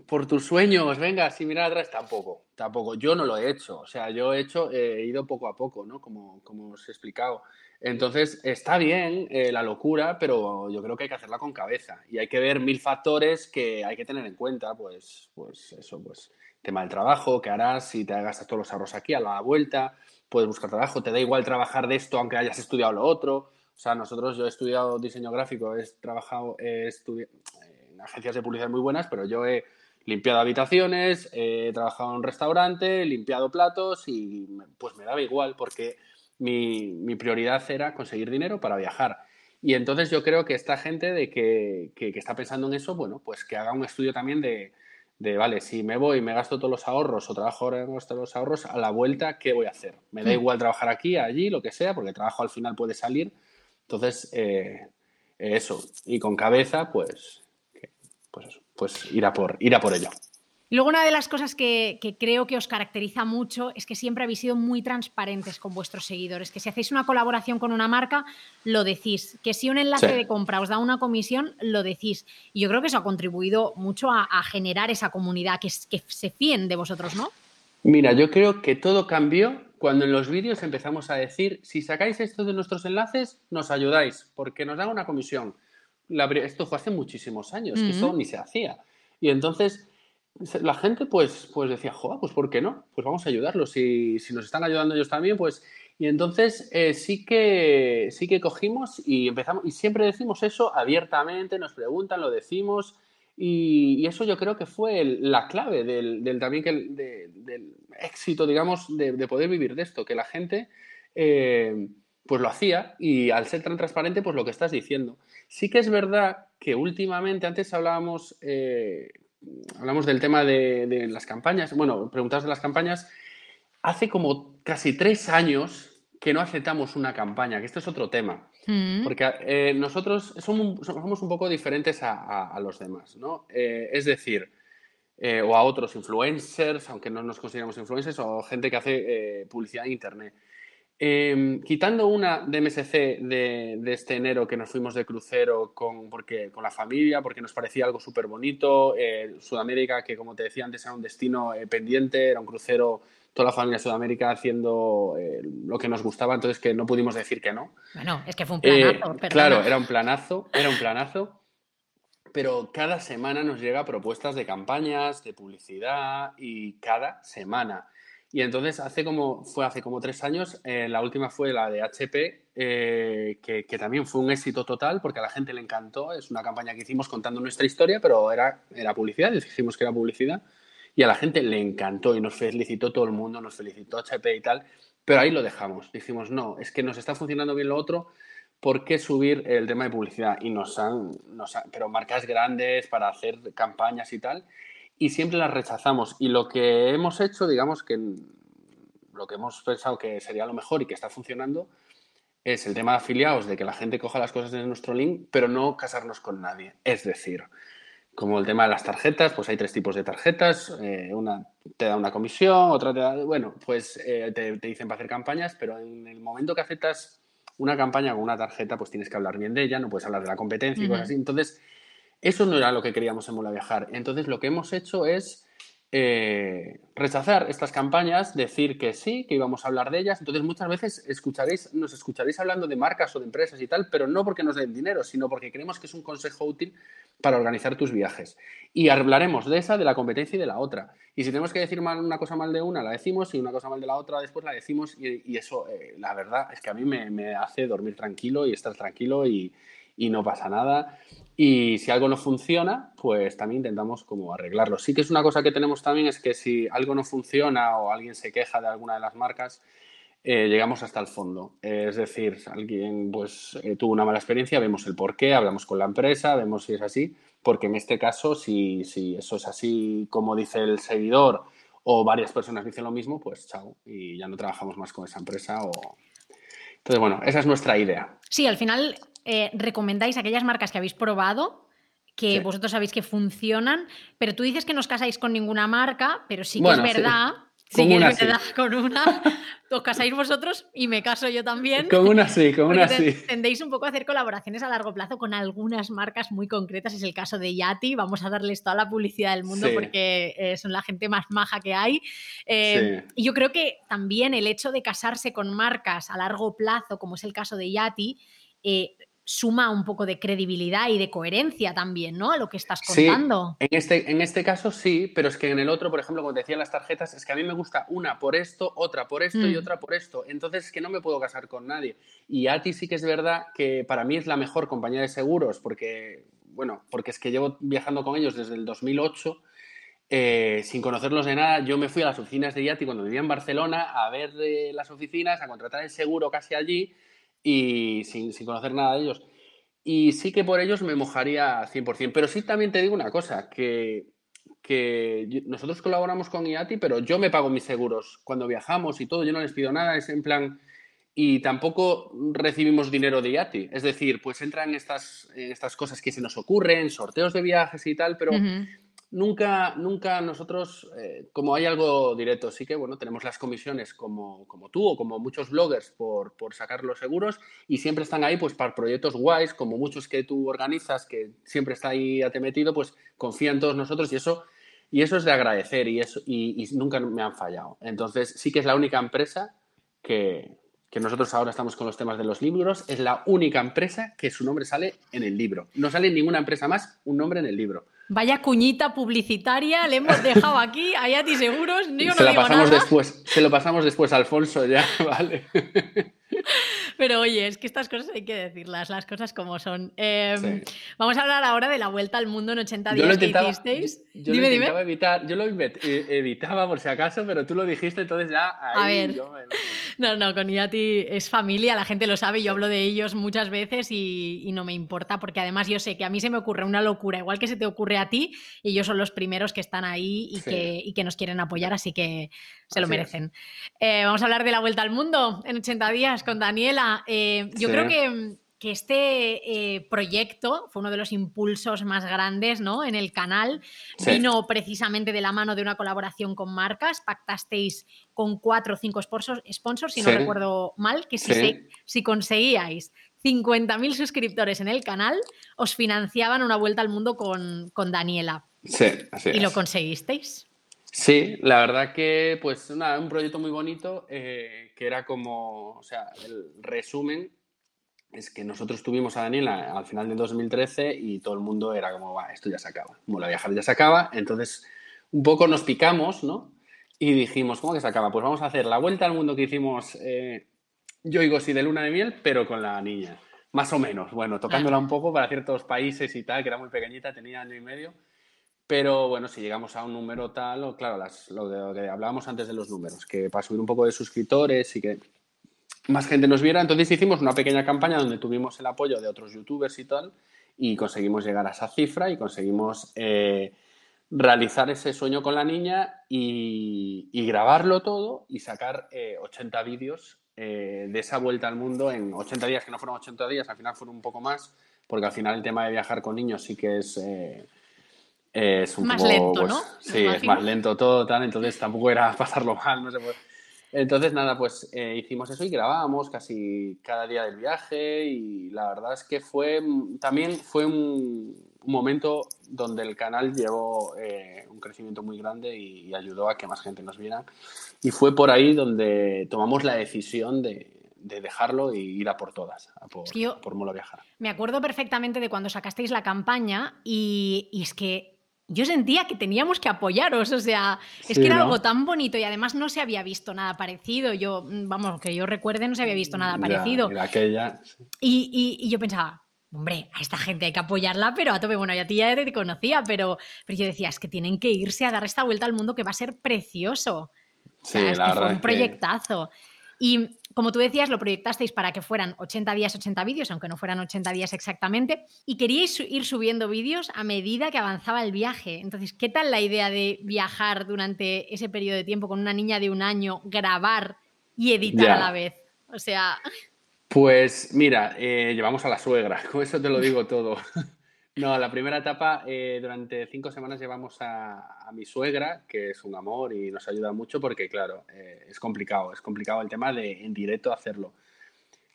por tus sueños, venga, si mirar atrás, tampoco, tampoco. Yo no lo he hecho, o sea, yo he hecho, he ido poco a poco, ¿no? Como, como os he explicado. Entonces, está bien eh, la locura, pero yo creo que hay que hacerla con cabeza y hay que ver mil factores que hay que tener en cuenta, pues, pues eso, pues tema del trabajo, qué harás si te gastas todos los ahorros aquí a la vuelta, puedes buscar trabajo, te da igual trabajar de esto aunque hayas estudiado lo otro. O sea, nosotros, yo he estudiado diseño gráfico, he trabajado he en agencias de publicidad muy buenas, pero yo he limpiado habitaciones, he trabajado en un restaurante, he limpiado platos y pues me daba igual porque mi, prioridad era conseguir dinero para viajar. Y entonces yo creo que esta gente de que, está pensando en eso, bueno, pues que haga un estudio también de, vale, si me voy, me gasto todos los ahorros o trabajo ahora todos los ahorros, a la vuelta, ¿qué voy a hacer? Me da mm. igual trabajar aquí, allí, lo que sea, porque el trabajo al final puede salir. Entonces, eh, eso. Y con cabeza, pues, pues eso, pues ir a por, ir a por ello luego una de las cosas que, creo que os caracteriza mucho es que siempre habéis sido muy transparentes con vuestros seguidores, que si hacéis una colaboración con una marca, lo decís, que si un enlace de compra os da una comisión, lo decís. Y yo creo que eso ha contribuido mucho a, generar esa comunidad, que, que se fíen de vosotros, ¿no? Mira, yo creo que todo cambió cuando en los vídeos empezamos a decir, si sacáis esto de nuestros enlaces, nos ayudáis, porque nos dan una comisión. esto fue hace muchísimos años, que eso ni se hacía. Y entonces la gente pues, pues decía, joder, pues ¿por qué no? Pues vamos a ayudarlos. Si, si nos están ayudando ellos también, pues... Y entonces eh, sí, que, sí que cogimos y empezamos, y siempre decimos eso abiertamente, nos preguntan, lo decimos, y, eso yo creo que fue la clave del, también que del éxito, digamos, de, poder vivir de esto, que la gente eh, pues lo hacía y al ser tan transparente, pues lo que estás diciendo. Sí que es verdad que últimamente, antes hablábamos eh, hablamos del tema de, las campañas, bueno, preguntas de las campañas, hace como casi tres años que no aceptamos una campaña, que este es otro tema, mm. porque eh, nosotros somos, somos, un poco diferentes a, los demás, ¿no? Eh, es decir, eh, o a otros influencers, aunque no nos consideramos influencers, o gente que hace publicidad en Internet. Em, quitando una de MSC de, este enero que nos fuimos de crucero con, porque, con la familia, porque nos parecía algo súper bonito, eh, Sudamérica, que como te decía antes era un destino eh, pendiente, era un crucero, toda la familia de Sudamérica haciendo eh, lo que nos gustaba, entonces que no pudimos decir que no. Bueno, es que fue un planazo. claro, era un planazo, era un planazo, pero cada semana nos llega propuestas de campañas, de publicidad y cada semana. Y entonces hace como, fue hace como tres años, eh, la última fue la de HP, eh, que, que, también fue un éxito total porque a la gente le encantó. Es una campaña que hicimos contando nuestra historia, pero era, era publicidad, dijimos que era publicidad. Y a la gente le encantó y nos felicitó todo el mundo, nos felicitó HP y tal. Pero ahí lo dejamos. Dijimos, no, es que nos está funcionando bien lo otro, ¿por qué subir el tema de publicidad? Y nos han, nos han pero marcas grandes para hacer campañas y tal y siempre las rechazamos. Y lo que hemos hecho, digamos que lo que hemos pensado que sería lo mejor y que está funcionando, es el tema de afiliados, de que la gente coja las cosas de nuestro link, pero no casarnos con nadie. Es decir, como el tema de las tarjetas, pues hay tres tipos de tarjetas. Eh, una te da una comisión, otra te da. Bueno, pues eh, te, dicen para hacer campañas, pero en el momento que aceptas una campaña con una tarjeta, pues tienes que hablar bien de ella, no puedes hablar de la competencia y cosas así. Entonces, eso no era lo que queríamos en Mola Viajar. Entonces lo que hemos hecho es eh, rechazar estas campañas, decir que sí, que íbamos a hablar de ellas. Entonces muchas veces escucharéis, nos escucharéis hablando de marcas o de empresas y tal, pero no porque nos den dinero, sino porque creemos que es un consejo útil para organizar tus viajes. Y hablaremos de esa, de la competencia y de la otra. Y si tenemos que decir mal, una cosa mal de una, la decimos, y una cosa mal de la otra, después la decimos. Y, eso, eh, la verdad, es que a mí me, me hace dormir tranquilo y estar tranquilo y, y no pasa nada. Y si algo no funciona, pues también intentamos como arreglarlo. Sí que es una cosa que tenemos también, es que si algo no funciona o alguien se queja de alguna de las marcas, eh, llegamos hasta el fondo. es decir, alguien pues eh, tuvo una mala experiencia, vemos el por qué, hablamos con la empresa, vemos si es así, porque en este caso, si, si eso es así como dice el seguidor o varias personas dicen lo mismo, pues chao, y ya no trabajamos más con esa empresa o... Entonces, bueno, esa es nuestra idea. Sí, al final eh, recomendáis aquellas marcas que habéis probado, que vosotros sabéis que funcionan, pero tú dices que no os casáis con ninguna marca, pero sí que es verdad. Sí. que es verdad, con una *laughs* os casáis vosotros y me caso yo también. Con una sí, con una sí. Tendéis un poco a hacer colaboraciones a largo plazo con algunas marcas muy concretas. Es el caso de Yati. Vamos a darles toda la publicidad del mundo porque eh, son la gente más maja que hay. Eh, y yo creo que también el hecho de casarse con marcas a largo plazo, como es el caso de Yati, eh, suma un poco de credibilidad y de coherencia también, ¿no? A lo que estás contando. Sí, en este, en este caso sí, pero es que en el otro, por ejemplo, como te decía las tarjetas, es que a mí me gusta una por esto, otra por esto y mm. otra por esto. Entonces es que no me puedo casar con nadie. Y a ti sí que es verdad que para mí es la mejor compañía de seguros porque, bueno, porque es que llevo viajando con ellos desde el 2008. Eh, sin conocerlos de nada, yo me fui a las oficinas de Yati cuando vivía en Barcelona a ver eh, las oficinas, a contratar el seguro casi allí y sin, conocer nada de ellos. Y sí que por ellos me mojaría 100%. Pero sí también te digo una cosa, que, que nosotros colaboramos con IATI, pero yo me pago mis seguros cuando viajamos y todo, yo no les pido nada, es en plan... Y tampoco recibimos dinero de IATI. Es decir, pues entran estas, estas cosas que se nos ocurren, sorteos de viajes y tal, pero nunca, nunca nosotros, eh, como hay algo directo, sí que bueno, tenemos las comisiones como, como tú o como muchos bloggers por, por, sacar los seguros y siempre están ahí pues para proyectos guays, como muchos que tú organizas, que siempre está ahí te metido, pues confían todos nosotros y eso, y eso es de agradecer y, eso, y, nunca me han fallado. Entonces sí que es la única empresa que, que nosotros ahora estamos con los temas de los libros, es la única empresa que su nombre sale en el libro. No sale en ninguna empresa más un nombre en el libro. Vaya cuñita publicitaria, le hemos dejado aquí a Yati Seguros. Yo no se, la digo pasamos nada. después, se lo pasamos después a Alfonso ya, *laughs* ¿vale? Pero oye, es que estas cosas hay que decirlas, las cosas como son. Eh, Sí. Vamos a hablar ahora de la vuelta al mundo en 80 Yo lo días que hicisteis. yo lo dime, intentaba dime. evitar, yo lo evitaba por si acaso, pero tú lo dijiste, entonces ya ahí A ver. yo me- No, no, con Iati es familia, la gente lo sabe, yo hablo de ellos muchas veces y, y no me importa, porque además yo sé que a mí se me ocurre una locura, igual que se te ocurre a ti, y ellos son los primeros que están ahí y, Sí. que, y que nos quieren apoyar, así que se lo Así merecen. Eh, vamos a hablar de la vuelta al mundo en 80 días con Daniela. Eh, yo Sí. creo que, que este eh, proyecto fue uno de los impulsos más grandes ¿no? en el canal. Sí. Vino precisamente de la mano de una colaboración con marcas. Pactasteis con cuatro o cinco sponsors, sponsors si no recuerdo mal, que si, Sí. se- si conseguíais 50.000 suscriptores en el canal, os financiaban una vuelta al mundo con, con Daniela. Sí, así Y lo conseguisteis. Sí, la verdad que pues nada, un proyecto muy bonito eh, que era como, o sea, el resumen es que nosotros tuvimos a Daniela al final de 2013 y todo el mundo era como, va, esto ya se acaba, Mola Viajar ya se acaba, entonces un poco nos picamos, ¿no? Y dijimos, ¿cómo que se acaba? Pues vamos a hacer la vuelta al mundo que hicimos eh, yo y Gosi de luna de miel, pero con la niña, más o menos, bueno, tocándola un poco para ciertos países y tal, que era muy pequeñita, tenía año y medio. Pero bueno, si llegamos a un número tal, o claro, las- lo, de, lo que hablábamos antes de los números, que para subir un poco de suscriptores y que más gente nos viera, entonces hicimos una pequeña campaña donde tuvimos el apoyo de otros youtubers y tal, y conseguimos llegar a esa cifra y conseguimos eh, realizar ese sueño con la niña y, y grabarlo todo y sacar eh, 80 vídeos eh, de esa vuelta al mundo en 80 días, que no fueron 80 días, al final fueron un poco más, porque al final el tema de viajar con niños sí que es... eh, es un Más poco, lento, pues, ¿no? Sí, es más lento todo, tal, entonces tampoco era *laughs* pasarlo mal, no sé. pues. Entonces, nada, pues eh, hicimos eso y grabábamos casi cada día del viaje y la verdad es que fue, mm, también fue un, un momento donde el canal llevó eh, un crecimiento muy grande y, y ayudó a que más gente nos viera. Y fue por ahí donde tomamos la decisión de, de dejarlo y ir a por todas, a por, Es que yo- por Mola Viajar. Me acuerdo perfectamente de cuando sacasteis la campaña y, y es que yo sentía que teníamos que apoyaros, o sea, es Sí, que era ¿no? algo tan bonito y además no se había visto nada parecido. Yo, mm, vamos, que yo recuerde, no se había visto nada Ya, parecido. y aquella, Y, y- y yo pensaba, hombre, a esta gente hay que apoyarla, pero a tope, bueno, ya a ti ya te conocía, pero, pero yo decía, es que tienen que irse a dar esta vuelta al mundo que va a ser precioso. O sí, sea, es la que fue verdad un es que- proyectazo. Y como tú decías, lo proyectasteis para que fueran 80 días, 80 vídeos, aunque no fueran 80 días exactamente, y queríais ir subiendo vídeos a medida que avanzaba el viaje. Entonces, ¿qué tal la idea de viajar durante ese periodo de tiempo con una niña de un año, grabar y editar a la vez? O sea, *laughs* Pues mira, eh, llevamos a la suegra, *laughs* con eso te lo digo todo. No, la primera etapa, eh, durante cinco semanas llevamos a, mi suegra, que es un amor y nos ayuda mucho porque, claro, eh, es complicado, es complicado el tema de en directo hacerlo.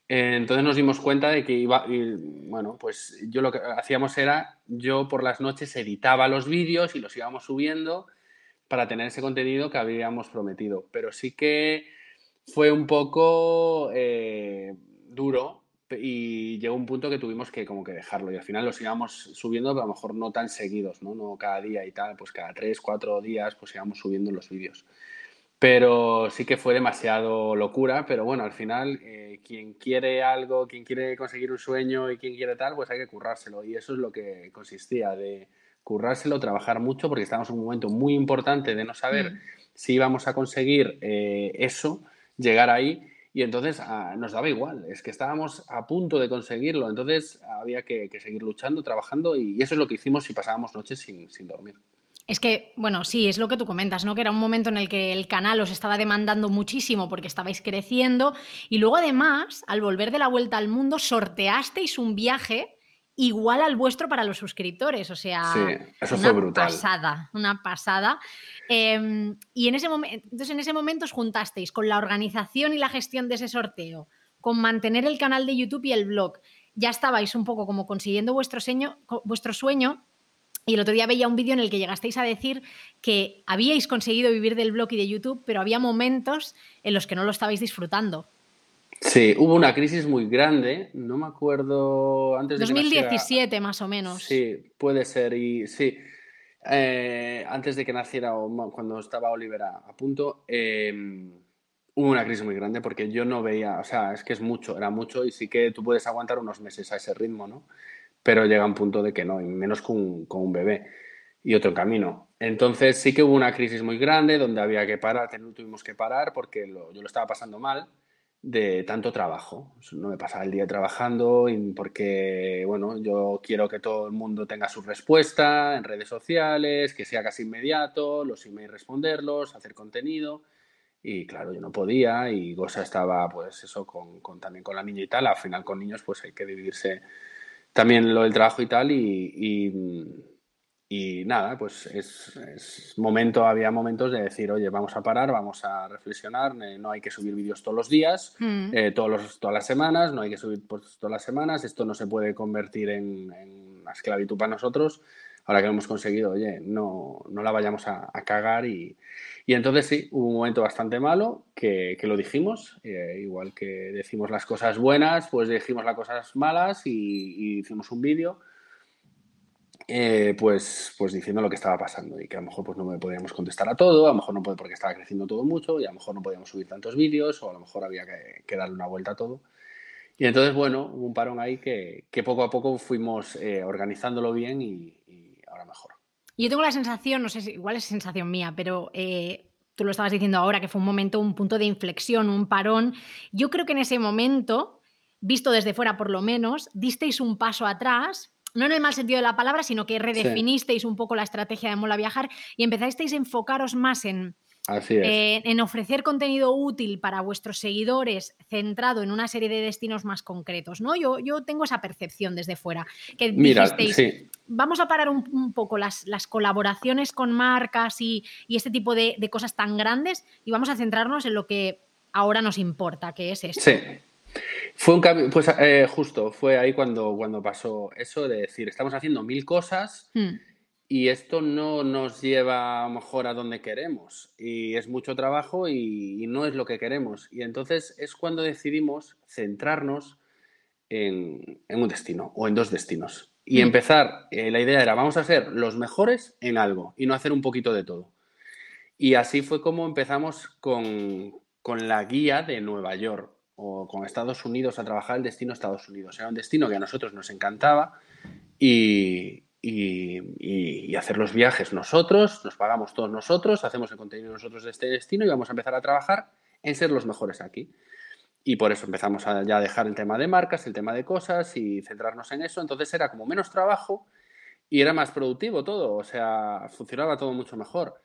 Entonces nos dimos cuenta de que iba, y, bueno, pues yo lo que hacíamos era, yo por las noches editaba los vídeos y los íbamos subiendo para tener ese contenido que habíamos prometido. Pero sí que fue un poco eh, duro y llegó un punto que tuvimos que como que dejarlo y al final los íbamos subiendo, pero a lo mejor no tan seguidos, ¿no? No cada día y tal, pues cada tres, cuatro días pues íbamos subiendo los vídeos. Pero sí que fue demasiado locura, pero bueno, al final eh, quien quiere algo, quien quiere conseguir un sueño y quien quiere tal, pues hay que currárselo y eso es lo que consistía de currárselo, trabajar mucho porque estábamos en un momento muy importante de no saber Mm. si íbamos a conseguir eh, eso, llegar ahí y entonces ah, nos daba igual, es que estábamos a punto de conseguirlo, entonces había que, seguir luchando, trabajando y eso es lo que hicimos y pasábamos noches sin, sin dormir. Es que, bueno, sí, es lo que tú comentas, ¿no? Que era un momento en el que el canal os estaba demandando muchísimo porque estabais creciendo y luego además, al volver de la vuelta al mundo, sorteasteis un viaje igual al vuestro para los suscriptores, o sea, Sí, eso una fue brutal. pasada, una pasada. Eh, y en ese momento, entonces en ese momento os juntasteis con la organización y la gestión de ese sorteo, con mantener el canal de YouTube y el blog. Ya estabais un poco como consiguiendo vuestro, co- vuestro sueño y el otro día veía un vídeo en el que llegasteis a decir que habíais conseguido vivir del blog y de YouTube, pero había momentos en los que no lo estabais disfrutando. Sí, hubo una crisis muy grande, no me acuerdo antes de que naciera- 2017 más o menos. Sí, puede ser. Y sí, eh, antes de que naciera o cuando estaba Oliver a, punto, eh, hubo una crisis muy grande porque yo no veía, o sea, es que es mucho, era mucho y sí que tú puedes aguantar unos meses a ese ritmo, ¿no? Pero llega un punto de que no, y menos con un, con un bebé y otro camino. Entonces sí que hubo una crisis muy grande donde había que parar, tuvimos que parar porque lo- yo lo estaba pasando mal de tanto trabajo. No me pasaba el día trabajando porque, bueno, yo quiero que todo el mundo tenga su respuesta en redes sociales, que sea casi inmediato, los emails responderlos, hacer contenido. Y claro, yo no podía y Gosa estaba, pues eso, con, también con la niña y tal. Al final con niños pues hay que dividirse también lo del trabajo y tal y- y nada, pues es, es momento, había momentos de decir, oye, vamos a parar, vamos a reflexionar, no hay que subir vídeos todos los días, Mm. eh, todos los- todas las semanas, no hay que subir pues, todas las semanas, esto no se puede convertir en, en una esclavitud para nosotros, ahora que lo hemos conseguido, oye, no, no la vayamos a, a cagar y, y entonces sí, hubo un momento bastante malo que, que lo dijimos, eh, igual que decimos las cosas buenas, pues dijimos las cosas malas y, y hicimos un vídeo eh, pues, pues diciendo lo que estaba pasando y que a lo mejor pues no me podíamos contestar a todo, a lo mejor no puede porque estaba creciendo todo mucho y a lo mejor no podíamos subir tantos vídeos o a lo mejor había que, que darle una vuelta a todo. Y entonces, bueno, hubo un parón ahí que, que poco a poco fuimos eh, organizándolo bien y, ahora mejor. Yo tengo la sensación, no sé si igual es sensación mía, pero eh, tú lo estabas diciendo ahora, que fue un momento, un punto de inflexión, un parón. Yo creo que en ese momento, visto desde fuera por lo menos, disteis un paso atrás, no en el mal sentido de la palabra, sino que redefinisteis un poco la estrategia de Mola Viajar y empezasteis a enfocaros más en, Así es. eh, en ofrecer contenido útil para vuestros seguidores centrado en una serie de destinos más concretos, ¿no? Yo, yo tengo esa percepción desde fuera, que Mira, dijisteis, sí, vamos a parar un, un poco las, las colaboraciones con marcas y, y este tipo de, de cosas tan grandes y vamos a centrarnos en lo que ahora nos importa, que es esto. sí. Fue un cambio, pues eh, justo, fue ahí cuando, cuando pasó eso de decir, estamos haciendo mil cosas Hmm. y esto no nos lleva a lo mejor a donde queremos y es mucho trabajo y, y no es lo que queremos. Y entonces es cuando decidimos centrarnos en, en un destino o en dos destinos. Y Mm. empezar, eh, la idea era, vamos a ser los mejores en algo y no hacer un poquito de todo. Y así fue como empezamos con, con la guía de Nueva York o con Estados Unidos a trabajar el destino Estados Unidos. Era un destino que a nosotros nos encantaba y, y- hacer los viajes nosotros, nos pagamos todos nosotros, hacemos el contenido nosotros de este destino y vamos a empezar a trabajar en ser los mejores aquí. Y por eso empezamos a ya dejar el tema de marcas, el tema de cosas y centrarnos en eso. Entonces era como menos trabajo y era más productivo todo, o sea, funcionaba todo mucho mejor.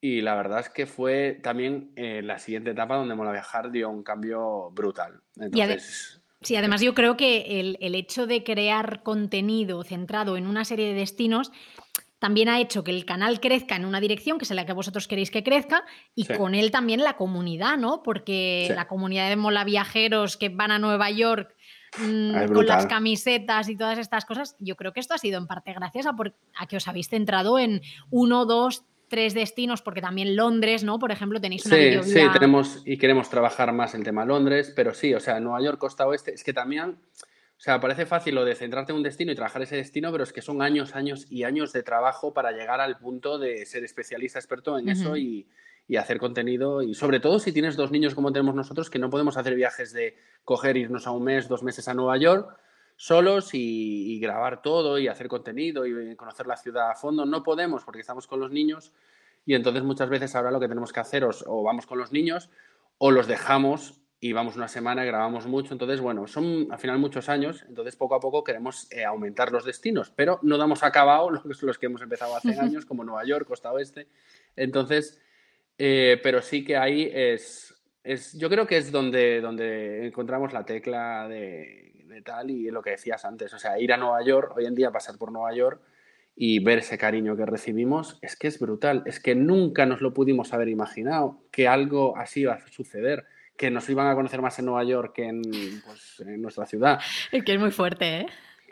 Y la verdad es que fue también eh, la siguiente etapa donde Mola Viajar dio un cambio brutal. Entonces, Sí, además yo creo que el, el hecho de crear contenido centrado en una serie de destinos también ha hecho que el canal crezca en una dirección, que es la que vosotros queréis que crezca, y Sí. con él también la comunidad, ¿no? Porque Sí. la comunidad de mola viajeros que van a Nueva York mm, Es con las camisetas y todas estas cosas, yo creo que esto ha sido en parte gracias a, por- a que os habéis centrado en uno, dos, tres destinos, porque también Londres, ¿no? Por ejemplo, tenéis una Sí, sí, tenemos y queremos trabajar más el tema Londres, pero sí, o sea, Nueva York, costa oeste, es que también, o sea, parece fácil lo de centrarte en un destino y trabajar ese destino, pero es que son años, años y años de trabajo para llegar al punto de ser especialista, experto en eso y, y hacer contenido. Y sobre todo si tienes dos niños como tenemos nosotros, que no podemos hacer viajes de coger, irnos a un mes, dos meses a Nueva York solos y, y grabar todo y hacer contenido y conocer la ciudad a fondo. No podemos porque estamos con los niños y entonces muchas veces ahora lo que tenemos que hacer es o vamos con los niños o los dejamos y vamos una semana y grabamos mucho. Entonces, bueno, son al final muchos años, entonces poco a poco queremos eh, aumentar los destinos, pero no damos acabado *laughs* los, los que hemos empezado hace años, como Nueva York, Costa Oeste. Entonces, eh, pero sí que ahí es, es, yo creo que es donde, donde encontramos la tecla de, de tal y lo que decías antes, o sea, ir a Nueva York, hoy en día pasar por Nueva York y ver ese cariño que recibimos, es que es brutal, es que nunca nos lo pudimos haber imaginado, que algo así iba a suceder, que nos iban a conocer más en Nueva York que en, pues, en nuestra ciudad. Es que es muy fuerte, ¿eh?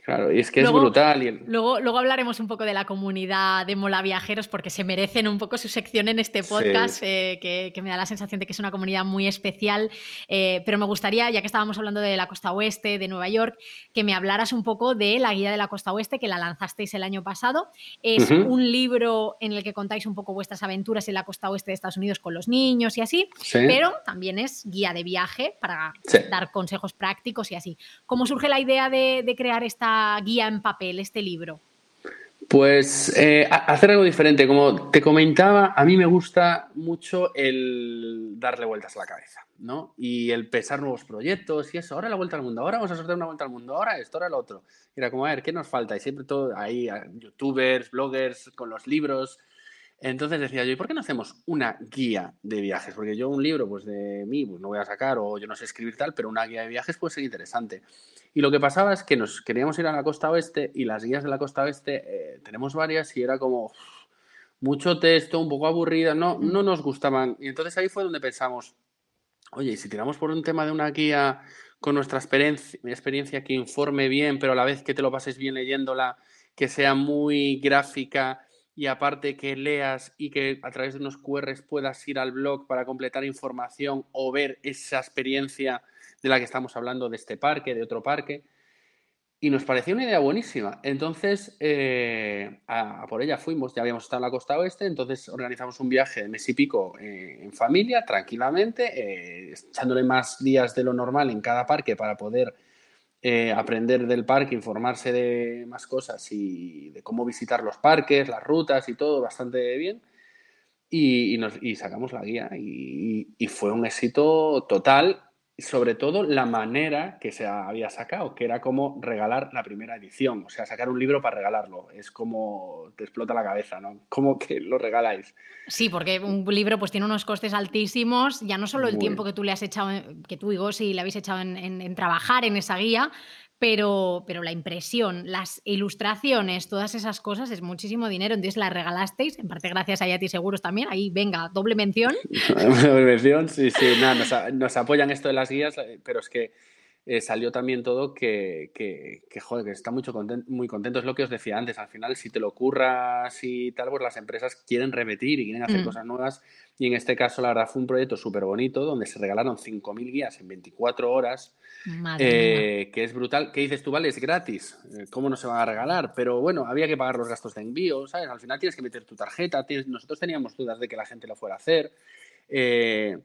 Claro, y es que Luego- es brutal. Y el- Luego, luego hablaremos un poco de la comunidad de Mola Viajeros porque se merecen un poco su sección en este Sí. podcast, eh, que, que me da la sensación de que es una comunidad muy especial. Eh, pero me gustaría, ya que estábamos hablando de la costa oeste, de Nueva York, que me hablaras un poco de la guía de la costa oeste, que la lanzasteis el año pasado. Es un libro en el que contáis un poco vuestras aventuras en la costa oeste de Estados Unidos con los niños y así, Sí. pero también es guía de viaje para Sí. dar consejos prácticos y así. ¿Cómo surge la idea de, de crear esta guía en papel, este libro? Pues eh, hacer algo diferente. Como te comentaba, a mí me gusta mucho el darle vueltas a la cabeza, ¿no? Y el pensar nuevos proyectos y eso. Ahora la vuelta al mundo, ahora vamos a sortear una vuelta al mundo, ahora esto, ahora lo otro. Y era como, a ver, ¿qué nos falta? Y siempre todo ahí, youtubers, bloggers, con los libros. Entonces decía yo, ¿y por qué no hacemos una guía de viajes? Porque yo un libro, pues de mí, pues no voy a sacar, o yo no sé escribir tal, pero una guía de viajes puede ser interesante. Y lo que pasaba es que nos queríamos ir a la costa oeste y las guías de la costa oeste eh, tenemos varias y era como mucho texto, un poco aburrida, no, no nos gustaban. Y entonces ahí fue donde pensamos, oye, ¿y si tiramos por un tema de una guía con nuestra experiencia, experiencia que informe bien, pero a la vez que te lo pases bien leyéndola, que sea muy gráfica y aparte que leas y que a través de unos QRs puedas ir al blog para completar información o ver esa experiencia de la que estamos hablando de este parque, de otro parque. Y nos pareció una idea buenísima. Entonces, eh, por ella fuimos. Ya habíamos estado en la costa oeste, entonces organizamos un viaje de mes y pico eh, en familia, tranquilamente, eh, echándole más días de lo normal en cada parque para poder aprender del parque, informarse de más cosas y de cómo visitar los parques, las rutas y todo bastante bien. Y, nos, sacamos la guía y fue un éxito total, sobre todo la manera que se había sacado, que era como regalar la primera edición, o sea, sacar un libro para regalarlo. Es como te explota la cabeza, ¿no? ¿Cómo que lo regaláis? Sí, porque un libro pues tiene unos costes altísimos, ya no solo el Muy. tiempo que tú le has echado, que tú y Gosi le habéis echado en, en- en trabajar en esa guía, pero, pero la impresión, las ilustraciones, todas esas cosas es muchísimo dinero, entonces la regalasteis, en parte gracias a Yati Seguros también, ahí venga, doble mención. *laughs* Una mención, sí, sí, nada, nos, apoyan esto de las guías, eh, pero es que eh, salió también todo que, que, que, joder, que está mucho muy contento. Es lo que os decía antes, al final, si te lo curras y tal, pues las empresas quieren repetir y quieren hacer Mm. cosas nuevas. Y en este caso, la verdad, fue un proyecto súper bonito donde se regalaron 5.000 guías en 24 horas. Eh, que es brutal. ¿Qué dices tú? Vale, es gratis. Eh, ¿Cómo no se van a regalar? Pero bueno, había que pagar los gastos de envío, ¿sabes? Al final tienes que meter tu tarjeta. tienes- Nosotros teníamos dudas de que la gente lo fuera a hacer. eh,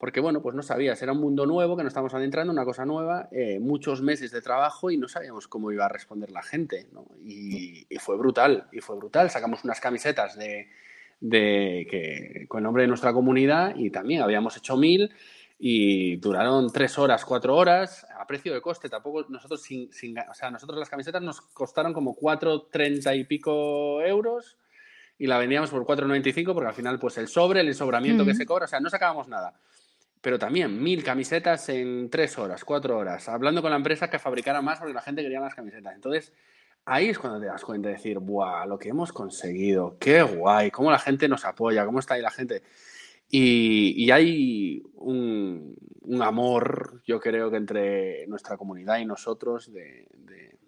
porque bueno, pues no sabías. Era un mundo nuevo que nos estábamos adentrando, una cosa nueva, muchos meses de trabajo y no sabíamos cómo iba a responder la gente. ¿no? Y, y fue brutal, y fue brutal. Sacamos unas camisetas de, de que, con el nombre de nuestra comunidad y también habíamos hecho mil y duraron tres horas, cuatro horas a precio de coste. Tampoco nosotros sin, sin o sea, nosotros las camisetas nos costaron como cuatro treinta y pico euros y la vendíamos por 4,95 porque al final pues el sobre, el ensobramiento que Mm. se cobra, o sea, no sacábamos nada. Pero también mil camisetas en tres horas, cuatro horas, hablando con la empresa que fabricara más porque la gente quería más camisetas. Entonces, ahí es cuando te das cuenta de decir, ¡buah! Lo que hemos conseguido, qué guay, cómo la gente nos apoya, cómo está ahí la gente. Y, y hay un, un amor, yo creo que entre nuestra comunidad y nosotros, de, de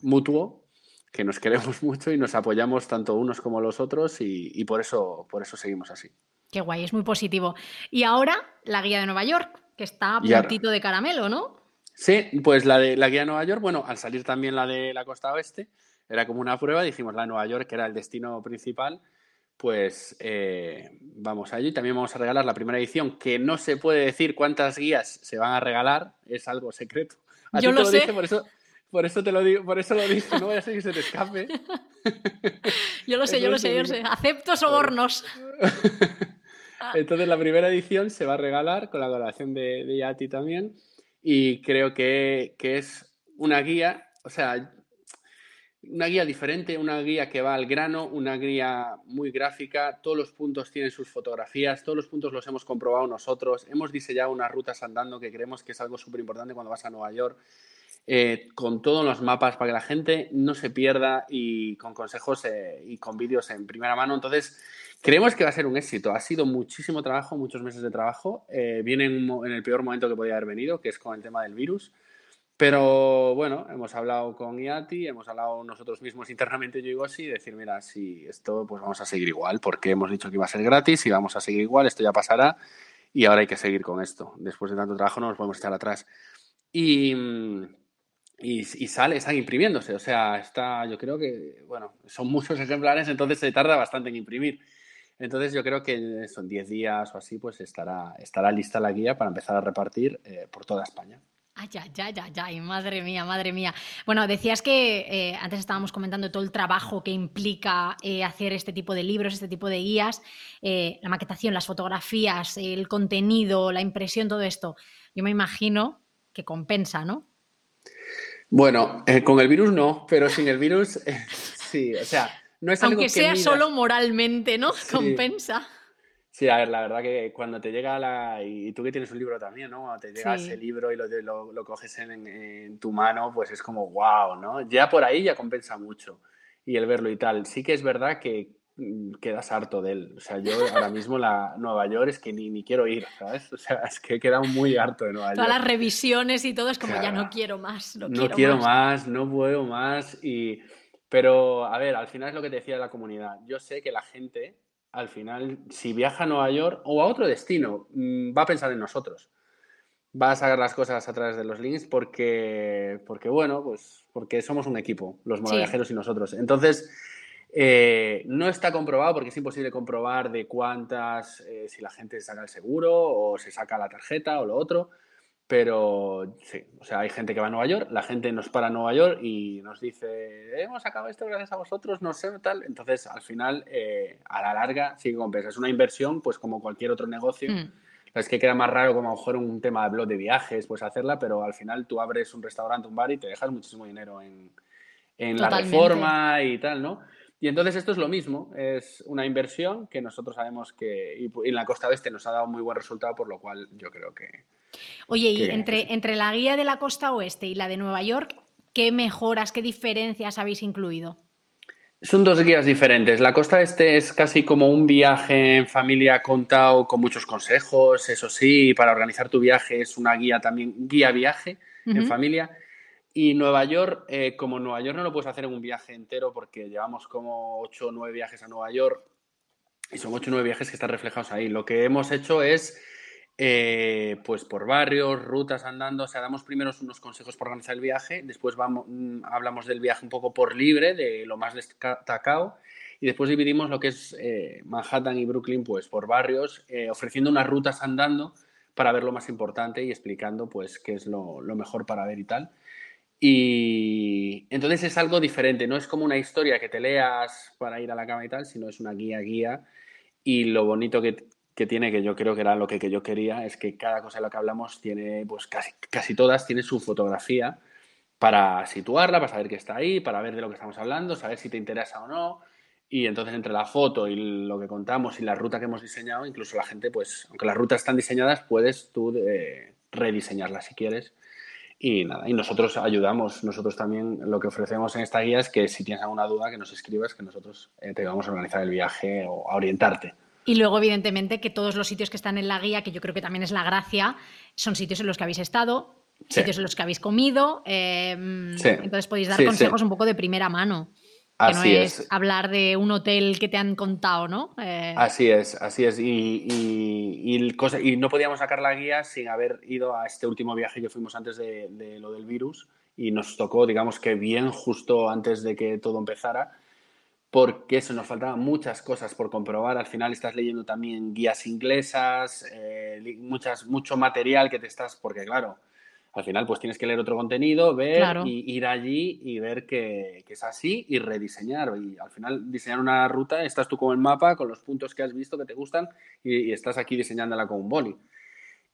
mutuo, que nos queremos *laughs* mucho y nos apoyamos tanto unos como los otros y, y por, eso, por eso seguimos así. Qué guay, es muy positivo. Y ahora la guía de Nueva York, que está a puntito de caramelo, ¿no? Sí, pues la de la guía de Nueva York, bueno, al salir también la de la costa oeste, era como una prueba, dijimos la de Nueva York, que era el destino principal, pues eh, vamos allí. También vamos a regalar la primera edición, que no se puede decir cuántas guías se van a regalar, es algo secreto. A Yo lo te sé. dije, por eso, por eso te lo digo, por eso lo dije, no vaya a ser que se te escape. *laughs* Yo lo sé, yo lo sé, yo lo sé. Acepto sobornos. *laughs* Entonces la primera edición se va a regalar con la colaboración de, de Yati también y creo que, que es una guía, o sea, una guía diferente, una guía que va al grano, una guía muy gráfica, todos los puntos tienen sus fotografías, todos los puntos los hemos comprobado nosotros, hemos diseñado unas rutas andando que creemos que es algo súper importante cuando vas a Nueva York, eh, con todos los mapas para que la gente no se pierda y con consejos eh, y con vídeos en primera mano. Entonces, creemos que va a ser un éxito. Ha sido muchísimo trabajo, muchos meses de trabajo. Eh, viene en, en el peor momento que podía haber venido, que es con el tema del virus. Pero bueno, hemos hablado con IATI, hemos hablado nosotros mismos internamente, yo digo sí, decir, mira, si esto pues vamos a seguir igual, porque hemos dicho que iba a ser gratis y vamos a seguir igual, esto ya pasará y ahora hay que seguir con esto. Después de tanto trabajo no nos podemos echar atrás. Y, y, y sale, están imprimiéndose, o sea, está, yo creo que, bueno, son muchos ejemplares, entonces se tarda bastante en imprimir. Entonces yo creo que son 10 días o así, pues estará, estará lista la guía para empezar a repartir eh, por toda España. Ay, ay, ay, ay, ay, madre mía, madre mía. Bueno, decías que eh, antes estábamos comentando todo el trabajo que implica eh, hacer este tipo de libros, este tipo de guías, eh, la maquetación, las fotografías, el contenido, la impresión, todo esto. Yo me imagino que compensa, ¿no? Bueno, con el virus no, pero sin el virus *laughs* sí, o sea, no es algo Aunque que sea solo moralmente, ¿no? Sí. Compensa. Sí, a ver, la verdad que cuando te llega la... Y tú que tienes un libro también, ¿no? Cuando te llega Sí. ese libro y lo, lo, lo coges en, en tu mano, pues es como, wow, ¿no? Ya por ahí ya compensa mucho. Y el verlo y tal. Sí que es verdad que mm, quedas harto de él. O sea, yo ahora mismo la Nueva York es que ni, ni quiero ir, ¿sabes? O sea, es que he quedado muy harto de Nueva Todas York. las revisiones y todo es como ya Claro. no quiero más, no, no quiero, más. no puedo más. Y... Pero, a ver, al final es lo que te decía de la comunidad. Yo sé que la gente, al final, si viaja a Nueva York o a otro destino, mm, va a pensar en nosotros. Va a sacar las cosas a través de los links porque, porque bueno, pues porque somos un equipo, los monaviajeros y nosotros. Entonces, eh, no está comprobado porque es imposible comprobar de cuántas, eh, si la gente saca el seguro o se saca la tarjeta o lo otro. Pero sí, o sea, hay gente que va a Nueva York, la gente nos para en Nueva York y nos dice, hemos sacado esto gracias a vosotros, no sé, tal. Entonces, al final, eh, a la larga, sí que compensa. Es una inversión, pues como cualquier otro negocio. Mm. Es que queda más raro como a lo mejor un tema de blog de viajes, pues hacerla, pero al final tú abres un restaurante, un bar y te dejas muchísimo dinero en, en la reforma y tal, ¿no? Y entonces esto es lo mismo, es una inversión que nosotros sabemos que y en la costa oeste nos ha dado muy buen resultado, por lo cual yo creo que, Oye, y entre, entre la guía de la costa oeste y la de Nueva York, ¿qué mejoras, qué diferencias habéis incluido? Son dos guías diferentes. La costa este es casi como un viaje en familia contado con muchos consejos, eso sí, para organizar tu viaje es una guía también, guía viaje en familia. Y Nueva York, eh, como Nueva York no lo puedes hacer en un viaje entero porque llevamos como 8 o 9 viajes a Nueva York y son 8 o 9 viajes que están reflejados ahí. Lo que hemos hecho es, eh, pues por barrios, rutas andando, o sea, damos primero unos consejos para organizar el viaje, después vamos, mm, hablamos del viaje un poco por libre, de lo más destacado, y después dividimos lo que es eh, Manhattan y Brooklyn, pues por barrios, eh, ofreciendo unas rutas andando para ver lo más importante y explicando pues qué es lo, lo mejor para ver y tal. Y entonces es algo diferente, no es como una historia que te leas para ir a la cama y tal, sino es una guía guía. Y lo bonito que, que tiene, que yo creo que era lo que, yo quería, es que cada cosa de lo que hablamos tiene, pues casi, casi todas, tiene su fotografía para situarla, para saber que está ahí, para ver de lo que estamos hablando, saber si te interesa o no. Y entonces entre la foto y lo que contamos y la ruta que hemos diseñado, incluso la gente, pues, aunque las rutas están diseñadas, puedes tú eh, rediseñarlas si quieres. Y nada, y nosotros ayudamos, nosotros también lo que ofrecemos en esta guía es que si tienes alguna duda que nos escribas, que nosotros eh, te vamos a organizar el viaje o a orientarte. Y luego, evidentemente, que todos los sitios que están en la guía, que yo creo que también es la gracia, son sitios en los que habéis estado, Sí. sitios en los que habéis comido. eh, Sí. Entonces podéis dar Sí, consejos un poco de primera mano. Que no Así es, es. hablar de un hotel que te han contado, ¿no? Eh, Así es, así es. Y, y, y el cosa- y no podíamos sacar la guía sin haber ido a este último viaje que fuimos antes de, de lo del virus y nos tocó, digamos que bien justo antes de que todo empezara, porque eso, nos faltaban muchas cosas por comprobar. Al final estás leyendo también guías inglesas, eh, muchas, mucho material que te estás, porque claro, al final pues tienes que leer otro contenido, ver Claro. y ir allí y ver que, que es así y rediseñar. Y al final diseñar una ruta, estás tú con el mapa, con los puntos que has visto que te gustan y, y estás aquí diseñándola con un boli.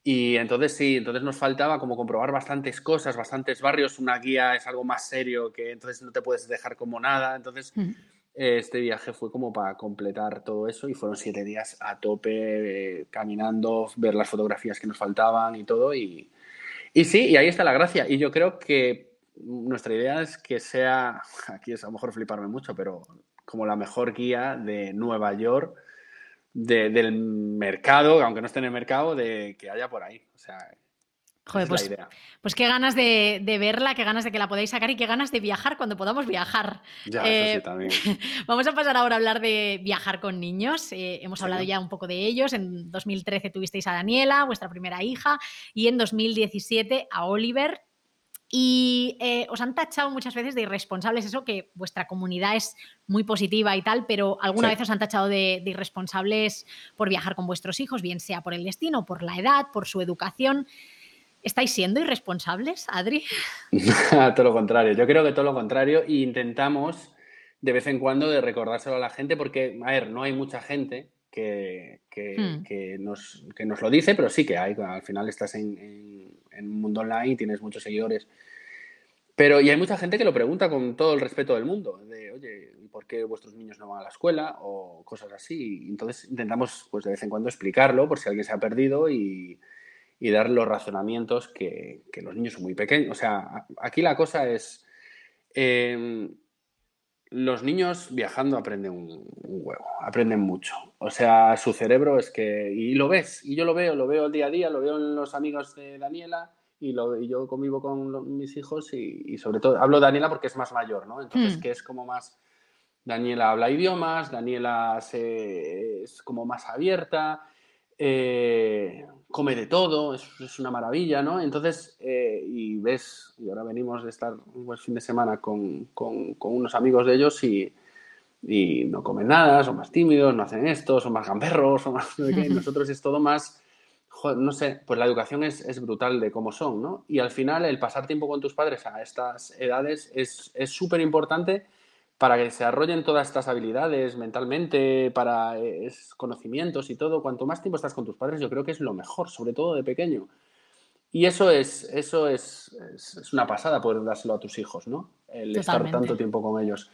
Y entonces sí, entonces nos faltaba como comprobar bastantes cosas, bastantes barrios. Una guía es algo más serio que entonces no te puedes dejar como nada. Entonces Mm. Este viaje fue como para completar todo eso y fueron siete días a tope, eh, caminando, ver las fotografías que nos faltaban y todo. Y, y sí, y ahí está la gracia. Y yo creo que nuestra idea es que sea, *laughs* aquí es a lo mejor fliparme mucho, pero como la mejor guía de Nueva York, de- del mercado, aunque no esté en el mercado, de que haya por ahí. O sea, Joder, pues, pues qué ganas de, de verla, qué ganas de que la podáis sacar y qué ganas de viajar cuando podamos viajar. Ya, Eh, eso sí también. *laughs* Vamos a pasar ahora a hablar de viajar con niños. Eh, hemos Sí. hablado ya un poco de ellos. En 2013 tuvisteis a Daniela, vuestra primera hija, y en 2017 a Oliver. Y eh, os han tachado muchas veces de irresponsables, eso que vuestra comunidad es muy positiva y tal, pero alguna Sí. vez os han tachado de, de irresponsables por viajar con vuestros hijos, bien sea por el destino, por la edad, por su educación. ¿Estáis siendo irresponsables, Adri? *laughs* todo lo contrario. Yo creo que todo lo contrario. E intentamos de vez en cuando de recordárselo a la gente porque, a ver, no hay mucha gente que, que, Hmm. que nos, que nos lo dice, pero sí que hay. Al final estás en, en, en un mundo online, tienes muchos seguidores. Pero, y hay mucha gente que lo pregunta con todo el respeto del mundo, de, oye, ¿y por qué vuestros niños no van a la escuela? O cosas así. Y entonces intentamos, pues, de vez en cuando explicarlo por si alguien se ha perdido y, y dar los razonamientos que, que los niños son muy pequeños. O sea, aquí la cosa es, eh, los niños viajando aprenden un, un huevo, aprenden mucho. O sea, su cerebro es que, y lo ves, y yo lo veo, lo veo el día a día, lo veo en los amigos de Daniela, y, lo, y yo convivo con lo- mis hijos, y, y sobre todo, hablo de Daniela porque es más mayor, ¿no? Entonces, Mm. que es como más, Daniela habla idiomas, Daniela se, es como más abierta, eh, come de todo, es, es una maravilla, ¿no? Entonces, eh, y ves, y ahora venimos de estar un buen fin de semana con, con- con unos amigos de ellos y, y no comen nada, son más tímidos, no hacen esto, son más gamberros, son más *laughs* y nosotros es todo más, no sé, pues la educación es, es brutal de cómo son, ¿no? Y al final el pasar tiempo con tus padres a estas edades es es súper importante para que se desarrollen todas estas habilidades mentalmente, para eh, conocimientos y todo. Cuanto más tiempo estás con tus padres, yo creo que es lo mejor, sobre todo de pequeño. Y eso es, eso es, es, es una pasada poder dárselo a tus hijos, ¿no? El estar tanto tiempo con ellos.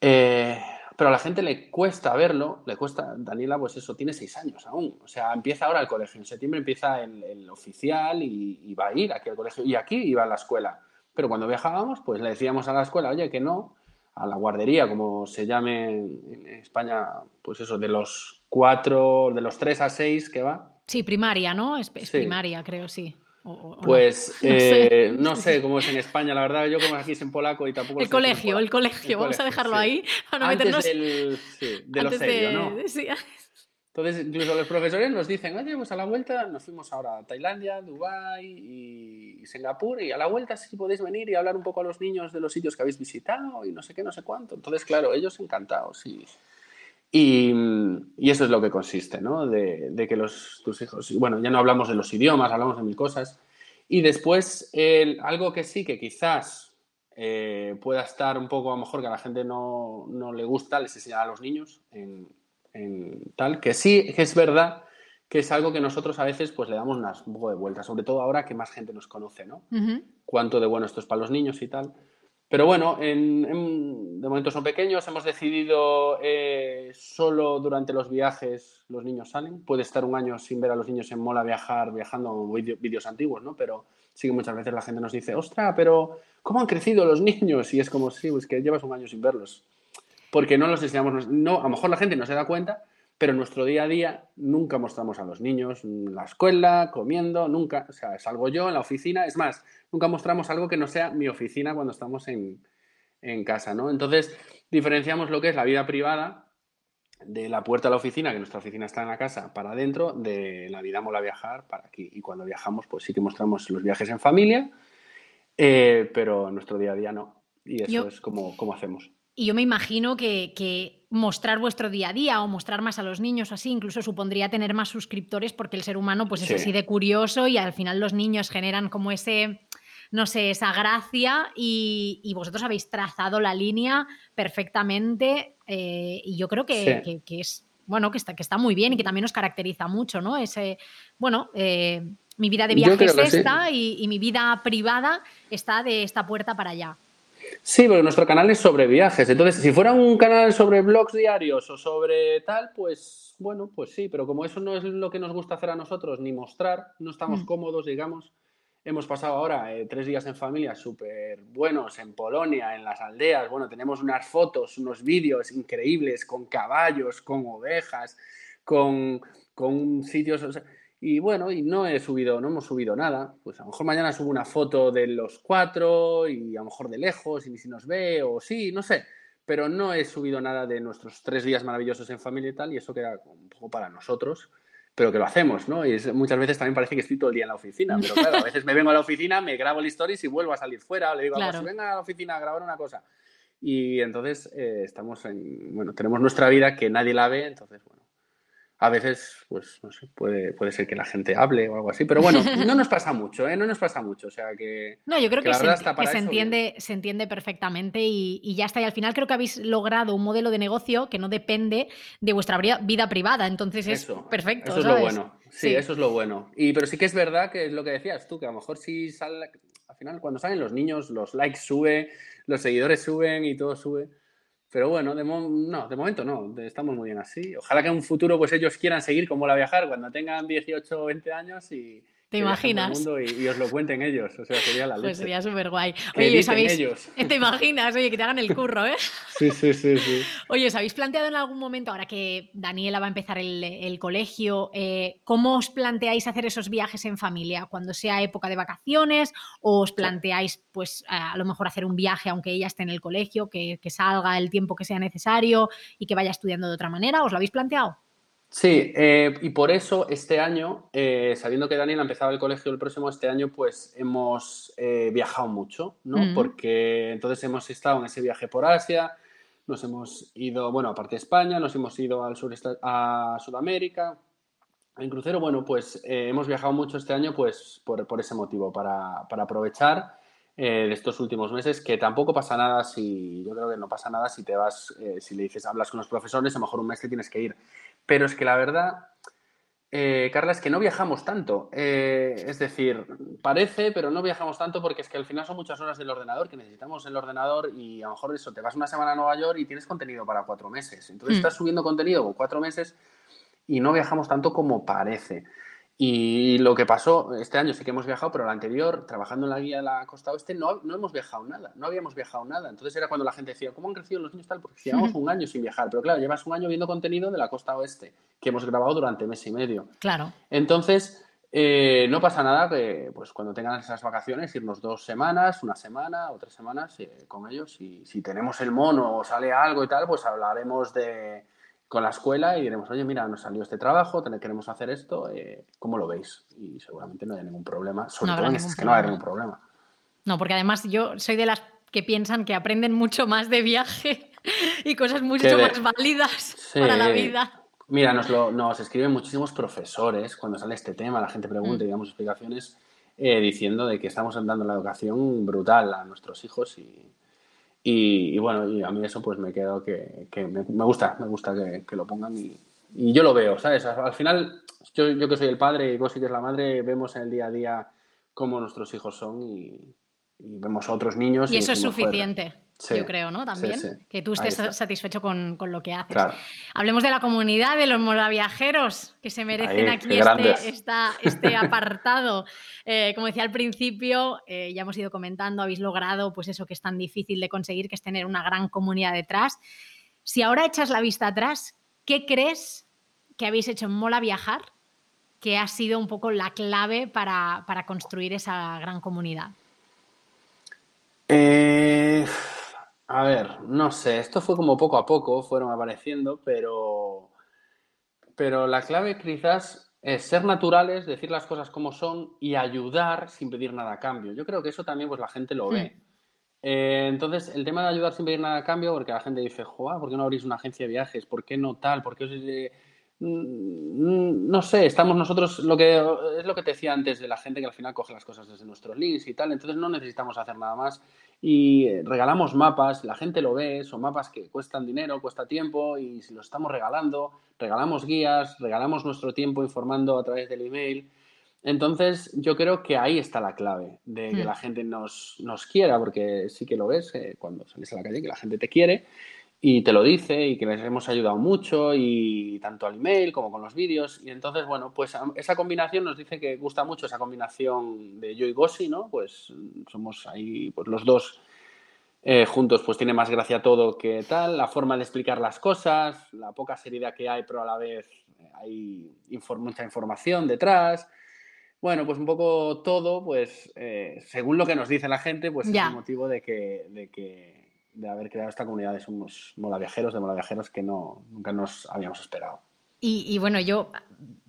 Eh, pero a la gente le cuesta verlo, le cuesta, Daniela, pues eso, tiene seis años aún. O sea, empieza ahora el colegio. En septiembre empieza el, el oficial y, y va a ir aquí al colegio. Y aquí iba a la escuela. Pero cuando viajábamos, pues le decíamos a la escuela, oye, que no, a la guardería, como se llame en España, pues eso, de los cuatro, de los tres a seis que va, Sí, primaria, ¿no? Es, es Sí. primaria, creo, sí. O- o- o no. pues *laughs* No sé. eh, no sé cómo es en España, la verdad, yo como aquí es en polaco y tampoco El sé colegio, el colegio, vamos a dejarlo sí. ahí para no Antes meternos del, sí, de lo antes serio, de- ¿no? Entonces, incluso los profesores nos dicen, oye, pues a la vuelta nos fuimos ahora a Tailandia, Dubái y Singapur, y a la vuelta sí podéis venir y hablar un poco a los niños de los sitios que habéis visitado y no sé qué, no sé cuánto. Entonces, claro, ellos encantados. Y, y, eso es lo que consiste, ¿no? De, que los, tus hijos, bueno, ya no hablamos de los idiomas, hablamos de mil cosas. Y después, algo que sí que quizás eh, pueda estar un poco, a lo mejor que a la gente no, no le gusta, les enseñar a los niños en, en tal, que sí, que es verdad que es algo que nosotros a veces pues le damos unas, un poco de vuelta, sobre todo ahora que más gente nos conoce, ¿no? Ujú. Cuánto de bueno esto es para los niños y tal. Pero bueno, en- en- de momento son pequeños, hemos decidido eh, solo durante los viajes los niños salen. Puede estar un año sin ver a los niños en mola viajar, viajando vídeo- vídeos antiguos, ¿no? Pero sí que muchas veces la gente nos dice, ostra, pero ¿cómo han crecido los *laughs* niños? Y es como, sí, pues que llevas un año sin verlos. Porque no los enseñamos, no, a lo mejor la gente no se da cuenta, pero en nuestro día a día nunca mostramos a los niños en la escuela, comiendo, nunca, o sea, salgo yo en la oficina, es más, nunca mostramos algo que no sea mi oficina cuando estamos en, en casa, ¿no? Entonces, diferenciamos lo que es la vida privada de la puerta a la oficina, que nuestra oficina está en la casa, para adentro, de la vida mola viajar para aquí. Y cuando viajamos, pues sí que mostramos los viajes en familia, eh, pero en nuestro día a día no. Y eso Yo- es como, como hacemos. Y yo me imagino que, que mostrar vuestro día a día o mostrar más a los niños así, incluso supondría tener más suscriptores porque el ser humano pues es Sí. así de curioso y al final los niños generan como ese, no sé, esa gracia y, y vosotros habéis trazado la línea perfectamente eh, y yo creo que, Sí. que- que es, bueno, que está, que está muy bien y que también os caracteriza mucho, ¿no? Ese, bueno, eh, mi vida de viaje es sí. esta y, y mi vida privada está de esta puerta para allá. Sí, porque nuestro canal es sobre viajes. Entonces, si fuera un canal sobre blogs diarios o sobre tal, pues bueno, pues sí, pero como eso no es lo que nos gusta hacer a nosotros, ni mostrar, no estamos Mm. cómodos, digamos. Hemos pasado ahora eh, tres días en familia súper buenos en Polonia, en las aldeas. Bueno, tenemos unas fotos, unos vídeos increíbles con caballos, con ovejas, con, con sitios. o sea, Y bueno, y no he subido, no hemos subido nada. Pues a lo mejor mañana subo una foto de los cuatro y a lo mejor de lejos y ni si nos ve o sí, no sé. Pero no he subido nada de nuestros tres días maravillosos en familia y tal, y eso queda un poco para nosotros, pero que lo hacemos, ¿no? Y es- muchas veces también parece que estoy todo el día en la oficina, pero claro, a veces me vengo a la oficina, me grabo el stories y vuelvo a salir fuera, o le digo, a Claro. Venga a la oficina a grabar una cosa. Y entonces eh, estamos en, bueno, tenemos nuestra vida que nadie la ve, entonces, bueno, a veces, pues, no sé, puede, puede ser que la gente hable o algo así, pero bueno, *laughs* no nos pasa mucho, ¿eh? No nos pasa mucho, o sea que... No, yo creo que que, se, que se entiende, se entiende perfectamente y, y ya está. Y al final creo que habéis logrado un modelo de negocio que no depende de vuestra vida privada. Entonces es Eso, perfecto. Eso es lo bueno. Sí, Sí. eso es lo bueno. Y pero sí que es verdad que es lo que decías tú, que a lo mejor sí sale, al final cuando salen los niños, los likes suben, los seguidores suben y todo sube. Pero bueno, de, mo- no, de momento no, estamos muy bien así. Ojalá que en un futuro pues ellos quieran seguir como la viajar cuando tengan 18 o 20 años y ¿Te imaginas? y, y os lo cuenten ellos. O sea, sería la leche. Pues sería súper guay. Oye, ¿os habéis... ellos. *laughs* ¿Te imaginas? Oye, que te hagan el curro, ¿eh? *laughs* Sí, sí, sí, sí. Oye, ¿os habéis planteado en algún momento, ahora que Daniela va a empezar el, el colegio, eh, cómo os planteáis hacer esos viajes en familia? Cuando sea época de vacaciones o os planteáis, pues, a lo mejor hacer un viaje aunque ella esté en el colegio, que, que salga el tiempo que sea necesario y que vaya estudiando de otra manera? ¿Os lo habéis planteado? Sí, eh, y por eso este año, eh, sabiendo que Daniel empezaba el colegio el próximo, este año pues hemos eh, viajado mucho, ¿no? Porque entonces hemos estado en ese viaje por Asia, nos hemos ido, bueno, aparte de España, nos hemos ido al sur, a Sudamérica. En crucero, bueno, pues hemos viajado mucho este año pues por, por ese motivo, para, para aprovechar de estos últimos meses, que tampoco pasa nada si, yo creo que no pasa nada si te vas, eh, si le dices, hablas con los profesores, a lo mejor un mes te tienes que ir. Pero es que la verdad, eh, Carla, es que no viajamos tanto. Eh, es decir, parece, pero no viajamos tanto porque es que al final son muchas horas del ordenador que necesitamos el ordenador y a lo mejor eso, te vas una semana a Nueva York y tienes contenido para cuatro meses. Entonces Mm. estás subiendo contenido con cuatro meses y no viajamos tanto como parece. Y lo que pasó, este año sí que hemos viajado, pero el anterior, trabajando en la guía de la costa oeste, no, no hemos viajado nada, no habíamos viajado nada. Entonces era cuando la gente decía, ¿cómo han crecido los niños tal? Porque llevamos un año sin viajar, pero claro, llevas un año viendo contenido de la costa oeste, que hemos grabado durante mes y medio. Claro. Entonces, eh, no pasa nada que pues cuando tengan esas vacaciones, irnos dos semanas, una semana o tres semanas eh, con ellos. Y si tenemos el mono o sale algo y tal, pues hablaremos de con la escuela y diremos, oye, mira, nos salió este trabajo, queremos hacer esto, eh, ¿cómo lo veis? Y seguramente no haya ningún problema, sobre No todo en este, es que no hay problema. ningún problema. No, porque además yo soy de las que piensan que aprenden mucho más de viaje *laughs* y cosas mucho de- más válidas Sí. para la vida. Mira, nos, lo, nos escriben muchísimos profesores cuando sale este tema, la gente pregunta y Mm. damos explicaciones eh, diciendo de que estamos dando la educación brutal a nuestros hijos y, y, y bueno, y a mí eso pues me quedo que, que me, me gusta, me gusta que, que lo pongan y, y yo lo veo, ¿sabes? Al, al final, yo, yo que soy el padre y vos sí que es la madre, vemos en el día a día cómo nuestros hijos son y, y vemos a otros niños. Y eso es "Joder". Sí, yo creo, ¿no? También, sí, sí. que tú estés satisfecho con, con lo que haces. Claro. Hablemos de la comunidad, de los moraviajeros, que se merecen Ahí, aquí este, esta- este *laughs* apartado. Eh, como decía al principio, eh, ya hemos ido comentando, habéis logrado pues eso que es tan difícil de conseguir, que es tener una gran comunidad detrás. Si ahora echas la vista atrás, ¿qué crees que habéis hecho en Mola Viajar que ha sido un poco la clave para, para construir esa gran comunidad? Eh, a ver, no sé, esto fue como poco a poco, fueron apareciendo, pero, pero la clave quizás es ser naturales, decir las cosas como son y ayudar sin pedir nada a cambio. Yo creo que eso también pues la gente lo ve. Eh, entonces, el tema de ayudar sin pedir nada a cambio, porque la gente dice, ¿por qué no abrís una agencia de viajes? ¿Por qué no tal? ¿Por qué os, eh, mm, no sé, estamos nosotros, lo que es lo que te decía antes de la gente que al final coge las cosas desde nuestros links y tal, entonces no necesitamos hacer nada más y eh, regalamos mapas, la gente lo ve, son mapas que cuestan dinero, cuesta tiempo y si los estamos regalando, regalamos guías, regalamos nuestro tiempo informando a través del email. Entonces, yo creo que ahí está la clave de que Mm. la gente nos, nos quiera, porque sí que lo ves eh, cuando sales a la calle, que la gente te quiere y te lo dice y que les hemos ayudado mucho y tanto al email como con los vídeos. Y entonces, bueno, pues esa combinación nos dice que gusta mucho esa combinación de yo y Gossi, ¿no? Pues mm, somos ahí pues los dos eh, juntos, pues tiene más gracia todo que tal, la forma de explicar las cosas, la poca seriedad que hay, pero a la vez hay infor- mucha información detrás. Bueno, pues un poco todo, pues eh, según lo que nos dice la gente, pues Ya. es el motivo de que, de que de haber creado esta comunidad de unos molaviajeros, de molaviajeros que no, nunca nos habíamos esperado. Y, y bueno, yo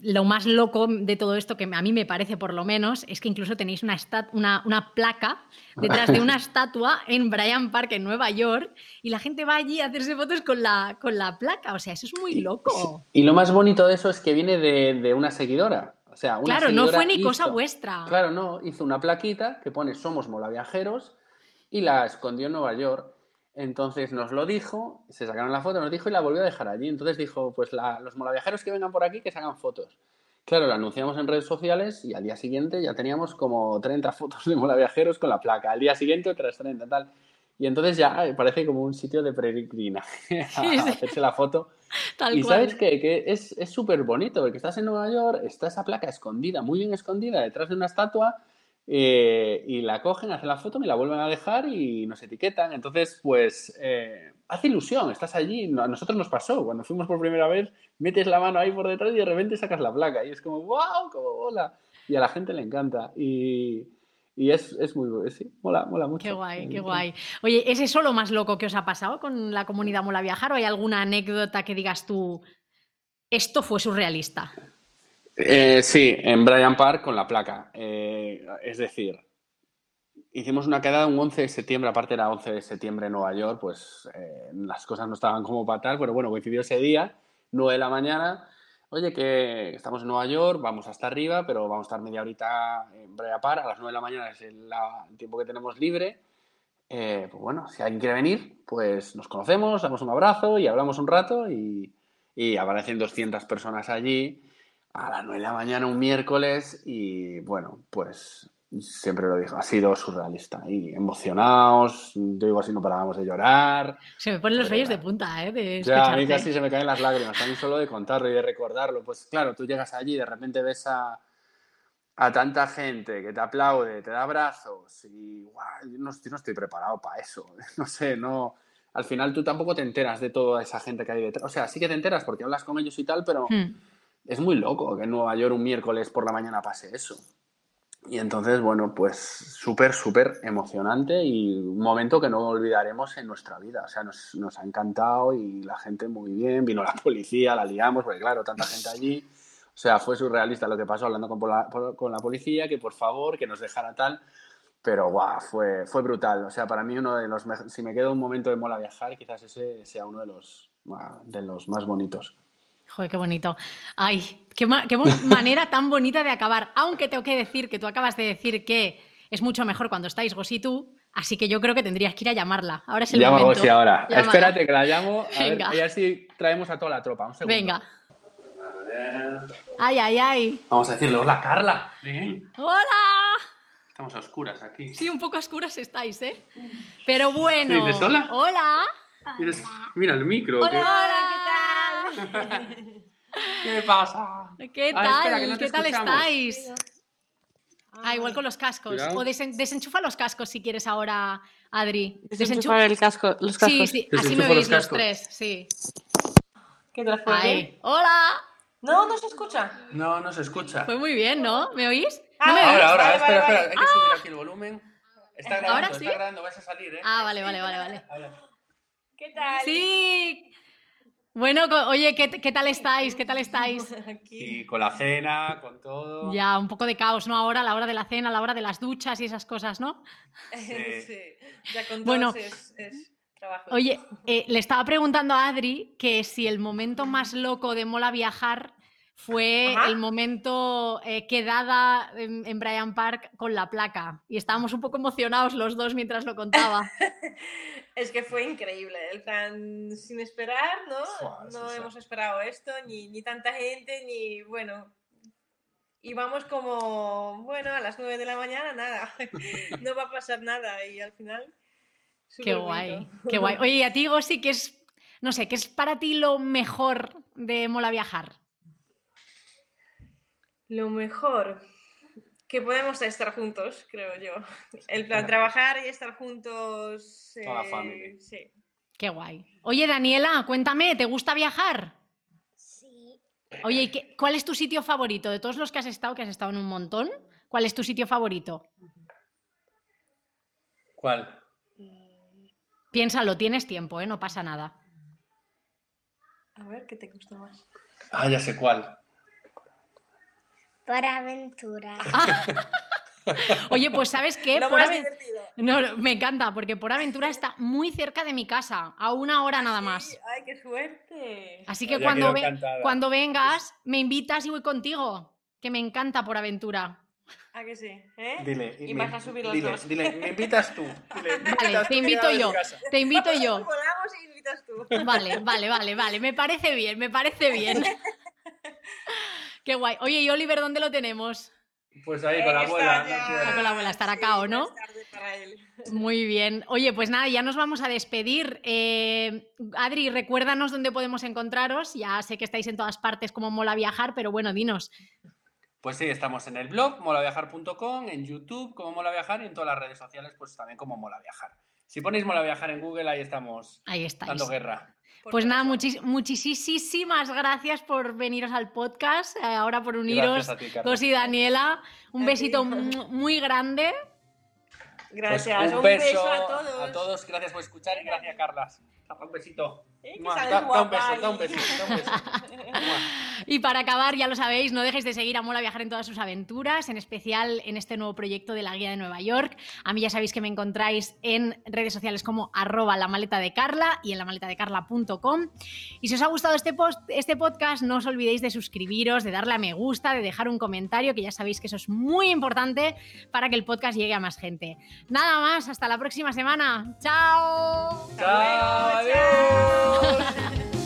lo más loco de todo esto, que a mí me parece por lo menos, es que incluso tenéis una, una, una placa detrás de una *laughs* estatua en Bryant Park, en Nueva York, y la gente va allí a hacerse fotos con la, con la placa. O sea, eso es muy loco. Y lo más bonito de eso es que viene de, de una seguidora. O sea, una Claro, no fue ni hizo- cosa vuestra. Claro, no, hizo una plaquita que pone Somos Molaviajeros y la escondió en Nueva York. Entonces nos lo dijo, se sacaron la foto, nos dijo y la volvió a dejar allí. Entonces dijo, pues la- los molaviajeros que vengan por aquí que se hagan fotos. Claro, lo anunciamos en redes sociales y al día siguiente ya teníamos como 30 *laughs* fotos de molaviajeros con la placa. Al día siguiente otras 30, tal. Y entonces ya eh, parece como un sitio de peregrinaje *laughs* a Sí, sí. hacerse la foto. *laughs* Tal Y cual. sabes qué? que es es súper bonito, porque estás en Nueva York, está esa placa escondida, muy bien escondida, detrás de una estatua, eh, y la cogen, hacen la foto, me la vuelven a dejar y nos etiquetan. Entonces, pues, eh, hace ilusión, estás allí. A nosotros nos pasó, cuando fuimos por primera vez, metes la mano ahí por detrás y de repente sacas la placa, y es como, wow, como mola. Y a la gente le encanta. Y, y es, es muy, sí, mola, mola mucho. Qué guay, qué guay. Oye, ¿es eso lo más loco que os ha pasado con la comunidad Mola Viajar o hay alguna anécdota que digas tú, esto fue surrealista? Eh, sí, en Bryant Park con la placa. Eh, es decir, hicimos una quedada un 11 de septiembre, aparte era 11 de septiembre en Nueva York, pues eh, las cosas no estaban como para tal, pero bueno, coincidió ese día, 9 de la mañana. Oye, que estamos en Nueva York, vamos hasta arriba, pero vamos a estar media horita en Bryant Park, a las 9 de la mañana es el, tiempo que tenemos libre. Pues bueno, si alguien quiere venir, pues nos conocemos, damos un abrazo y hablamos un rato y, y aparecen 200 personas allí a las 9 de la mañana un miércoles y bueno, pues siempre lo digo, ha sido surrealista y emocionados, yo digo así, no parábamos de llorar. Se me ponen los vellos de punta, ¿eh? De Ya, a mí casi se me caen las lágrimas, también solo de contarlo y de recordarlo. Pues claro, tú llegas allí y de repente ves a, a tanta gente que te aplaude, te da abrazos y guau, yo no, yo no estoy preparado para eso. *laughs* No sé, no. Al final tú tampoco te enteras de toda esa gente que hay detrás. O sea, sí que te enteras porque hablas con ellos y tal, pero Hmm. Es muy loco que en Nueva York un miércoles por la mañana pase eso. Y entonces, bueno, pues súper, súper emocionante y un momento que no olvidaremos en nuestra vida. O sea, nos, nos ha encantado y la gente muy bien, vino la policía, la liamos, porque claro, tanta gente allí. O sea, fue surrealista lo que pasó hablando con, por- con la policía, que por favor, que nos dejara tal. Pero guau, fue, fue brutal. O sea, para mí uno de los si me queda un momento de mola viajar, quizás ese sea uno de los, de los más bonitos. Joder, qué bonito. Ay, qué, ma- qué mo- *laughs* manera tan bonita de acabar. Aunque tengo que decir que tú acabas de decir que es mucho mejor cuando estáis Gos y tú, así que yo creo que tendrías que ir a llamarla. Ahora es el Llama a momento. Gosi ahora. Llámala. Espérate que la llamo. A ver, Venga. a ver si traemos a toda la tropa. Un segundo. Venga. Ay, ay, ay. Vamos a decirle, hola Carla. ¡Hola! Estamos a oscuras aquí. Sí, un poco oscuras estáis, ¿eh? Pero bueno. ¿Dices hola? Hola. Mira, mira el micro. Hola, ¿qué, *laughs* ¿Qué pasa? *laughs* ¿qué tal? Ah, espera, no ¿Qué tal escuchamos. estáis? Ah, igual con los cascos. Cuidado. O desen- desenchufa los cascos si quieres ahora, Adri. Desenchufar el casco, los cascos. Sí, sí, así me Desenchufa veis los tres, sí. ¿Qué tal fue? Ahí. Hola. No, no se escucha. No, no se escucha. Fue muy bien, ¿no? ¿Me oís? Ah, ¿No me vale, oís? Ahora, ahora, Vale, espera, vale, espera. vale. Hay que subir aquí el volumen. Está grabando, ¿Ahora está sí? grabando, vas a salir, ¿eh? Ah, vale, vale, vale, vale. ¿Qué tal? Sí. Bueno, oye, ¿qué, qué tal estáis? ¿Qué tal estáis? *laughs* Aquí. Y con la cena, con todo. Ya, un poco de caos, ¿no? Ahora, a la hora de la cena, a la hora de las duchas y esas cosas, ¿no? Sí. *laughs* Ya con Bueno. todos es, es trabajo. Oye, eh, le estaba preguntando a Adri que si el momento más loco de Mola Viajar fue Ajá. el momento eh, quedada en, en Bryant Park con la placa. Y estábamos un poco emocionados los dos mientras lo contaba. *laughs* Es que fue increíble, el plan sin esperar, ¿no? Fua, no sí. hemos esperado esto, ni, ni tanta gente, ni bueno. Íbamos como, bueno, a las 9 de la mañana, nada, *laughs* no va a pasar nada y al final... qué guay, bonito. qué guay. *laughs* Oye, ¿y a ti, Gosi, qué es, no sé, qué es para ti lo mejor de Mola Viajar? Lo mejor que podemos estar juntos, creo yo. El plan trabajar y estar juntos. Toda la eh, family. Sí. Qué guay. Oye, Daniela, cuéntame, ¿te gusta viajar? Sí, Oye, ¿y qué- cuál es tu sitio favorito? De todos los que has estado, que has estado en un montón, ¿cuál es tu sitio favorito? ¿Cuál? Piénsalo, tienes tiempo, ¿eh? No pasa nada. A ver, ¿qué te gusta más? Ah, ya sé cuál. Por aventura. *laughs* Oye, pues ¿sabes qué? Lo Por más Aven- divertido. No, no, me encanta, porque por aventura está muy cerca de mi casa, a una hora nada más. Sí, Ay, qué suerte. Así que cuando, ve- encantada. cuando vengas, me invitas y voy contigo, que me encanta por aventura. ¿A que sí? ¿Eh? Dile. Y me- vas a subir los dile, dos. Dile, me invitas tú. *laughs* Dile, me Vale, invitas te tú, invito yo, te invito yo. Volamos y invitas tú. Vale, vale, vale, vale, me parece bien, me parece bien. *laughs* Qué guay. Oye, ¿y Oliver dónde lo tenemos? Pues ahí con la Eh, abuela. ya- con la abuela, estará acá, ¿o no? para él. Muy bien. Oye, pues nada, ya nos vamos a despedir. Eh, Adri, recuérdanos dónde podemos encontraros. Ya sé que estáis en todas partes como mola viajar, pero bueno, dinos. Pues sí, estamos en el blog molaviajar.com, en YouTube como Mola Viajar y en todas las redes sociales pues también como Mola Viajar. Si ponéis Mola Viajar en Google ahí estamos Ahí estáis. dando guerra. Pues nada, muchis- muchísimas gracias por veniros al podcast, eh, ahora por uniros, a ti, y Daniela. Un A besito ti. muy grande. Pues Gracias. un, beso, a todos. gracias por escuchar y gracias Carlas. Un besito. Eh, que Da, da un beso, da un beso, da un beso. Y para acabar, ya lo sabéis, no dejéis de seguir a Mola Viajar en todas sus aventuras, en especial en este nuevo proyecto de la Guía de Nueva York. A mí ya sabéis que me encontráis en redes sociales como arroba la maleta de Carla y en la maleta de carla.com. Y si os ha gustado este, post, este podcast, no os olvidéis de suscribiros, de darle a me gusta, de dejar un comentario, que ya sabéis que eso es muy importante para que el podcast llegue a más gente. Nada más, hasta la próxima semana. ¡Chao! Chao, Adiós. *laughs*